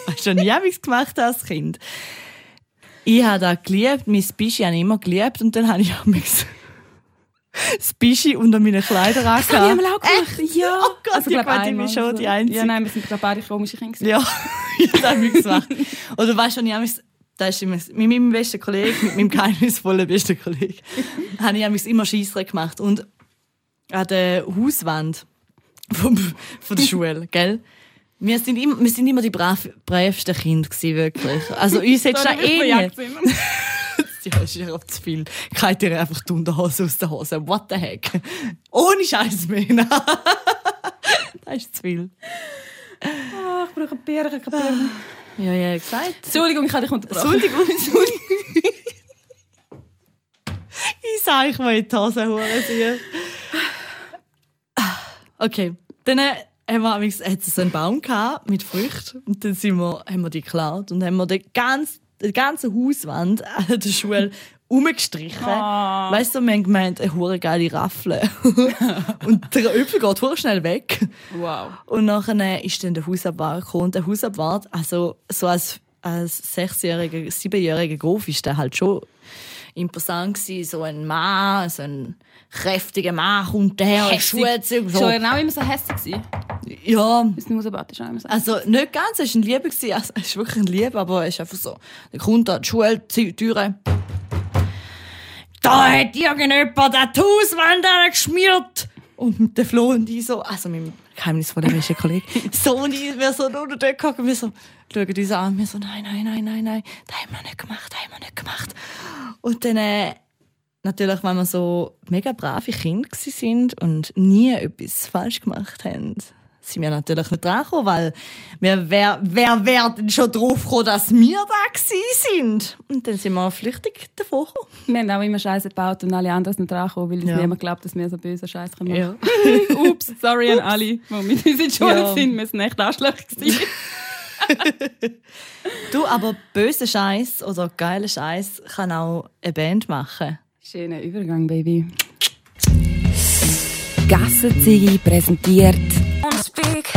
habe schon nie amix gemacht als Kind. Ich habe das geliebt, mein Bischi habe ich immer geliebt und dann habe ich amix das Bischi unter meine Kleider das habe ich angehabt. auch gemacht. Ja. Oh Gott, ich glaub, meine, ich bin schon so. die Einzige. Ja, nein, wir sind glaube beide komische Kinder. Ja, ich habe amix gemacht. Oder weißt du, ich amix, das ist mit meinem besten Kollegen, mit meinem geheimnisvollen besten Kollegen, habe ich immer Scheissdreck gemacht. Und an der Hauswand vom, von der Schule, gell? Wir sind, immer, wir sind immer die brav, bravsten Kinder gewesen, wirklich. Also uns hättest du eh. Ja, ist ja zu viel. Kalt dir einfach die Unterhose aus der Hose. What the heck? Ohne Scheiß mehr. das ist zu viel. Ah, ich brauche ein Bier, ich brauche Bier. Ja, ja, gesagt. Entschuldigung, ich habe dich unterbrochen. Entschuldigung, Entschuldigung. ich sage, ich will in die Hose holen. Okay, dann äh, haben wir, amigs- hat es einen Baum gehabt mit Früchten und dann sind wir, haben wir die geklaut und haben wir die ganze, die ganze Hauswand an der Schule umgestrichen. Ah. Weißt du, wir haben gemeint, eine hure geile Raffle. und der Öpfel geht hure schnell weg. Wow. Und nachher ist dann der Hausabwart gekommen. Und der Hausabwart, also so als, als sechsjähriger, siebenjähriger Golf ist der halt schon imposant gewesen. So ein Mann, so ein kräftiger Mann kommt daher, Hässig. Schuhe Schon so. er auch immer so hässlich gewesen? Ja, Ist nicht Musabat, auch immer so. also nicht ganz, es war ein Liebe. gewesen. Also, es ist wirklich ein Liebe, aber es ist einfach so. Der kommt da, die Schultüre. Da hat irgendjemand die Hauswand geschmiert. Und der Flo und ich so, also mein geheimnisvoller beste Kollege. So, und ich, wir so unter dort gucken, wir so, schauen uns an, wir so, nein, nein, nein, nein, nein, das haben wir nicht gemacht, das haben wir nicht gemacht. Und dann, äh, natürlich, wenn wir so mega brave Kinder sind und nie etwas falsch gemacht haben, sind wir natürlich nicht dran gekommen, weil wir, wer, wer wäre denn schon drauf gekommen, dass wir da gewesen sind? Und dann sind wir flüchtig davon gekommen. Wir haben auch immer Scheiße gebaut und alle anderen sind dran gekommen, weil uns Ja. niemand glaubt, dass wir so böse Scheiße machen Ja. Ups, sorry an alle, die mit uns in Schule Ja. sind. Wir sind echt Arschlöcher gewesen. Du, aber böse Scheiß oder geile Scheiß kann auch eine Band machen. Schöner Übergang, Baby. Gassenzigi präsentiert speak.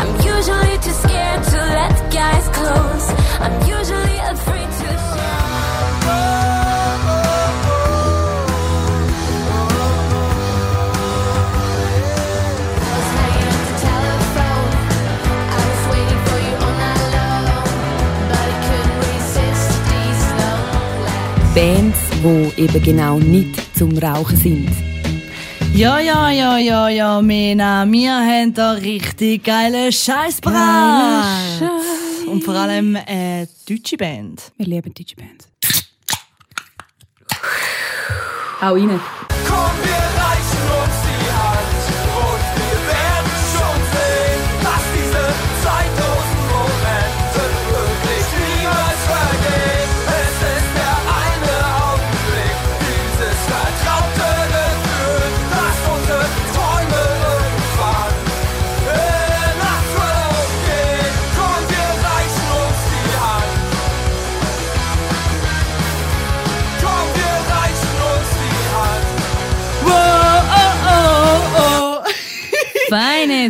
I'm usually too scared to let guys close. I'm usually afraid to Bands, die eben genau nicht zum Rauchen sind. Ja, ja, ja, ja, ja, Mena, wir haben da richtig geile Scheiß Geiler bereit. Und vor allem eine deutsche Band. Wir lieben deutsche Bands. Hau rein.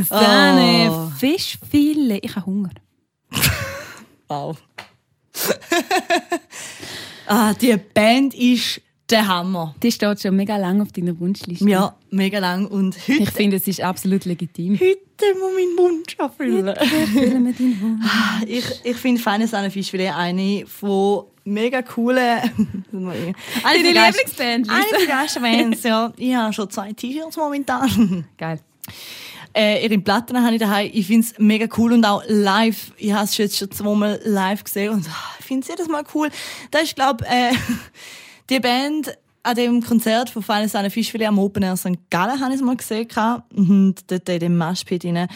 Sahne, Oh. Fischfilet. Ich habe Hunger. Wow. ah, die Band ist der Hammer. Die steht schon mega lang auf deiner Wunschliste. Ja, mega lang. Und heute, Ich finde, es ist absolut legitim. heute muss mein Wunsch erfüllen. Erfüllen wir deinen Wunsch. Ich, ich finde Feine Sahne Fischfilet eine von mega coolen. eine Deine Lieblingsband? Eine der Bands, ja. Ich habe schon zwei T-Shirts momentan. Geil. Äh, ihre Platten habe ich daheim. Ich finde es mega cool und auch live. Ich habe es jetzt schon zweimal live gesehen und ah, ich finde es jedes Mal cool. Das ist, glaube äh, die Band an dem Konzert von Feine Sahne Fischfilet am Open Air St. Gallen habe ich es mal gesehen. Und dort in dem Maschpit rein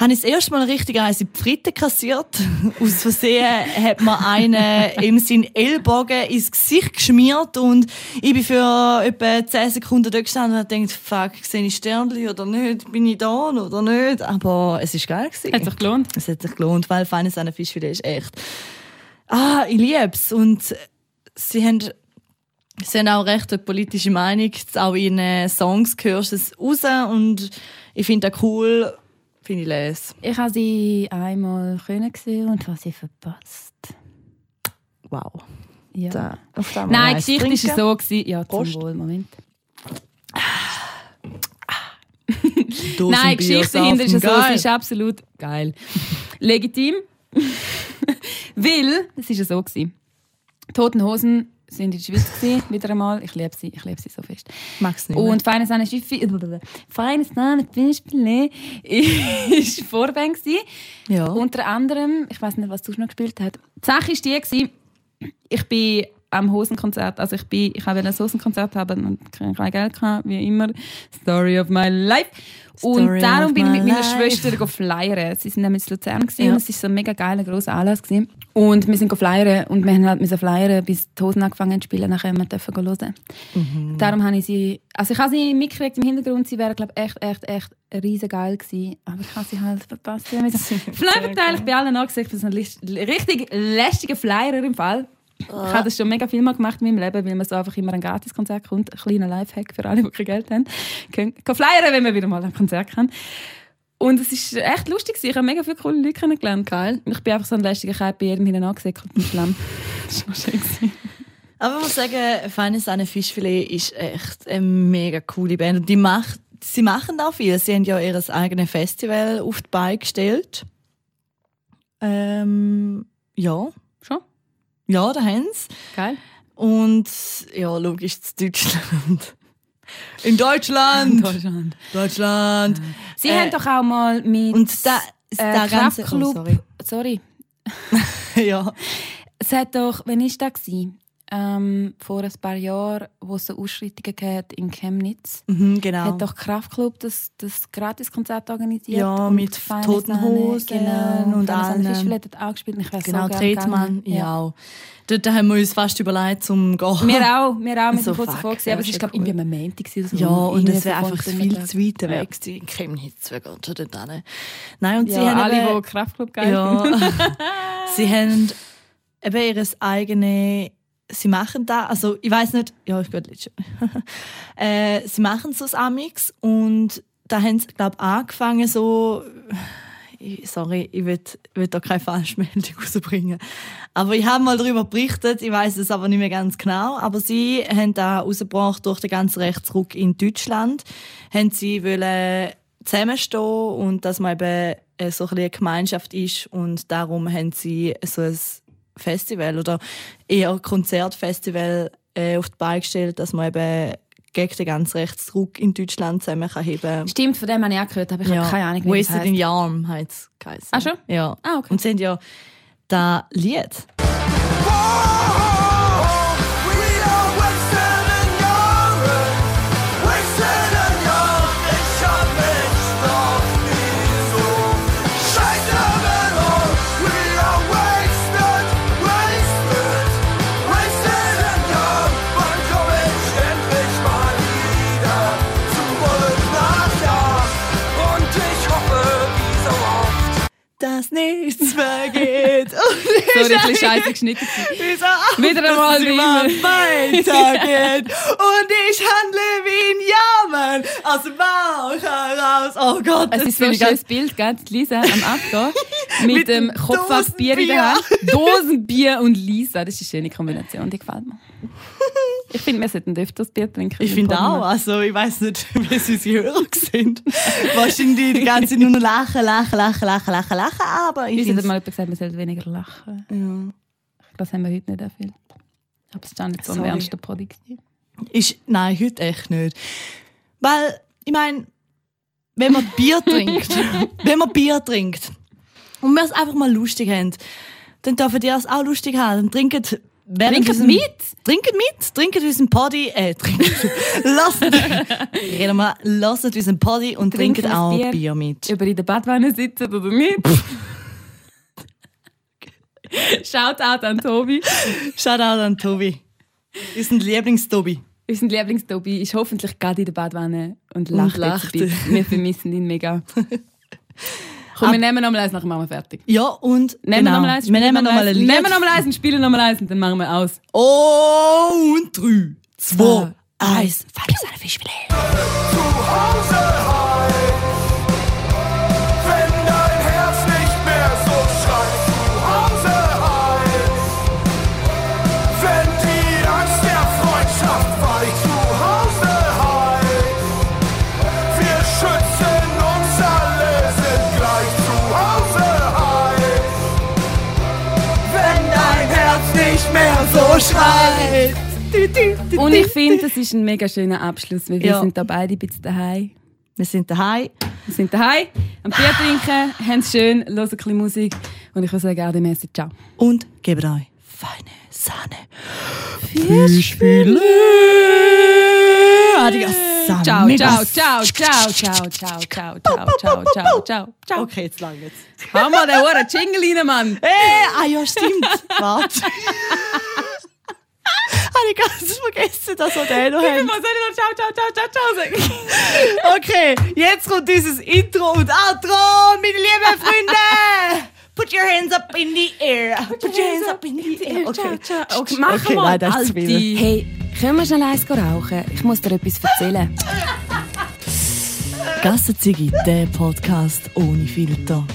habe ich das erste Mal richtig eins in die Fritte kassiert. Aus Versehen hat mir einen ihm seinen Ellbogen ins Gesicht geschmiert und ich bin für etwa 10 Sekunden dort gestanden und habe gedacht, fuck, sehe ich Sternchen oder nicht? Bin ich da oder nicht? Aber es ist geil gewesen. Hat sich gelohnt. Es hat sich gelohnt, weil feines an Fischfilet ist echt. Ah, ich lieb's. Und sie haben, sie haben auch recht eine politische Meinung. Auch in Songs hörst du es raus und ich finde das cool. Finde ich les. Ich habe sie einmal können sehen und habe sie verpasst. Wow. Ja. Da, auf da mal Nein, die Geschichte war so. Gewesen. Ja, zum Prost. Wohl. Moment. Nein, Geschichte dahinter ist ja so, es ist absolut geil. Legitim. Weil, es ist ja so gewesen. Toten Hosen sind in der Schweiz gewesen, wieder einmal. Ich liebe sie, ich liebe sie so fest. Mag's nicht. Und Feine Sahne Schiffi, Feine Sahne Fischfilet ist Vorband gewesen. ja. Unter anderem, ich weiß nicht, was du noch gespielt hast. Die Sache ist die, gewesen, ich bin am Hosenkonzert, also ich bin, ich habe ein Hosenkonzert haben und kein Geld gehabt, wie immer. Story of my life. Story und darum bin ich mit meiner life. Schwester go flyern. Sie sind nämlich in Luzern gewesen, Ja. und es ist so ein mega geiler grosser Anlass gewesen. Und wir sind flyern und wir haben halt flyern, bis die Hosen angefangen haben zu spielen, nachher wir dürfen hören. Mhm. Darum habe ich sie, also ich habe sie mitgekriegt im Hintergrund, sie wäre glaube echt, echt, echt riesen geil gewesen, aber ich habe sie halt verpasst. Ich Flyer verteilt, bei allen angesagt, ich bin so ein richtig lästiger Flyer im Fall. Ich habe das schon mega viel mal gemacht in meinem Leben, weil man so einfach immer ein Gratiskonzert kommt. Ein kleiner Lifehack für alle, die kein Geld haben. Können können flyern, wenn man wieder mal ein Konzert kann. Und es war echt lustig. Ich habe mega viele coole Leute kennengelernt. Geil. Ich bin einfach so ein lästiger Kerl bei jedem hinten angesäckelt mit Schlamm. Das war schön. gewesen. Aber ich muss sagen, Feines Sahne Fischfilet ist echt eine mega coole Band. Und die macht, sie machen auch viel. Sie haben ja ihr eigenes Festival auf die Beine gestellt. Ähm, ja. Schon? Ja, da haben sie. Geil. Und ja, logisch zu Deutschland. In Deutschland. Deutschland. Deutschland. Sie Äh, haben doch auch mal mit Und da, äh, der ganze... Kraftclub. Oh, sorry. sorry. ja. Es hat doch, wann war das? gewesen? Ähm, vor ein paar Jahren, wo es so Ausschreitungen gab in Chemnitz, Mhm, genau. hat doch Kraftclub das, das Gratiskonzert organisiert. Ja, mit Toten Hosen genau, und allen. Fischfilet hat auch gespielt. Ich wäre Genau, so Tretmann, gegangen. ja. auch. Dort haben wir uns fast überlegt, zum gehen. Wir auch, wir auch, mit So, kurz davor gewesen, aber ja, es das glaube ich, irgendwie am Montag so. Ja, und es wäre einfach viel zu weit Ja. weg gewesen. In Chemnitz, wir gehen schon dort hin. Nein, und sie Ja, haben alle, die Kraftclub geil ja, sie haben eben ihr eigene, sie machen da, also ich weiß nicht, ja, ich schon. äh, sie machen so Amix und da haben sie, glaube ich, angefangen so, sorry, ich will, will da keine Falschmeldung rausbringen. Aber ich habe mal darüber berichtet, ich weiß es aber nicht mehr ganz genau. Aber sie haben da rausgebracht durch den ganzen Rechtsruck in Deutschland. Haben sie wollen zusammenstehen und dass man eben äh, so ein eine Gemeinschaft ist und darum haben sie so ein Festival oder eher Konzertfestival äh, auf die Beine gestellt, dass man eben gegen den ganzen Rechtsruck in Deutschland zusammen kann heben Stimmt, von dem habe ich auch gehört, aber ich habe keine Ahnung, wie das Wasted in. Yarm heisst es. Ah, schon? Ja. Ah, okay. Und sie haben ja das Lied. Dass nichts vergeht. Und So ein bisschen scheiße geschnitten. ich so auf, Wieder einmal wie weitergeht. Und ich handle wie ein Jammer aus dem Bauch heraus. Oh Gott, Es das ist so ein schönes Bild, gell? Lisa am Abgehen mit, Mit dem dem Kopfwaschbier in der. Hand. Dosenbier und Lisa, das ist eine schöne Kombination, die gefällt mir. Ich finde, wir sollten öfters Bier trinken. Ich finde auch, also ich weiß nicht, wie unsere Hörer sind. Wahrscheinlich die ganze Zeit nur lachen, lachen, lachen, lachen, lachen, lachen, aber ich Uns hat finde mal jemand gesagt, wir sollten weniger lachen. ja. Das haben wir heute nicht erfüllt. Aber es ist auch nicht so ein ernster Produkt. ist, nein, heute echt nicht. Weil, ich meine, wenn man Bier trinkt, wenn man Bier trinkt und wir es einfach mal lustig haben, dann dürfen die es auch lustig haben. Dann trinken Trinken unserem- mit! Trinken mit, trinken unseren Poddy, äh, trinken, lasst, reden wir, lasst unseren Poddy und trinken ein auch Bier. Bier, mit. Über in der Badwanne sitzen oder nicht. Shoutout an Tobi. Shoutout an Tobi. Unseren Lieblings-Tobi. Unser Lieblingstobi ist hoffentlich gerade in der Badwanne und lacht, lacht. jetzt ein bisschen. Wir vermissen ihn mega. Komm, wir nehmen nochmal eins, nachher machen wir fertig. Ja, und Nehmen genau, wir nochmal eins, wir nehmen spielen nochmal ein Lied. Nehmen wir nochmal eins und spielen nochmal eins und dann machen wir aus. Oh, und drei, zwei, Zwei, eins. Feines eine Fischfilet. zu Hause schreit. Und ich finde, das ist ein mega schöner Abschluss, weil wir Ja. sind da beide ein bisschen daheim. Wir sind daheim. Wir sind daheim, am Bier trinken, haben es schön, hören ein bisschen Musik und ich würde sagen, dem ciao. und gebt euch feine Sahne. Fischfilet! Adios. Ciao, ciao, ciao, ciao, ciao, ciao, ciao, ciao, ciao, ciao, ciao, ciao. Okay, jetzt lang jetzt. Hau mal den Ohren Jingle rein, Mann. Hey, ah ja, stimmt. Warte. Habe ich ganz vergessen, dass wir den noch noch ciao, ciao, ciao, ciao, ciao? Okay, jetzt kommt dieses Intro und Outro, meine lieben Freunde. Put your hands up in the air. Put your hands up in the air. Okay, Okay, mach Okay, mal, nein, das ist. Hey, können wir schnell eins rauchen? Ich muss dir etwas erzählen. Gassenzigi, der Podcast ohne Filter.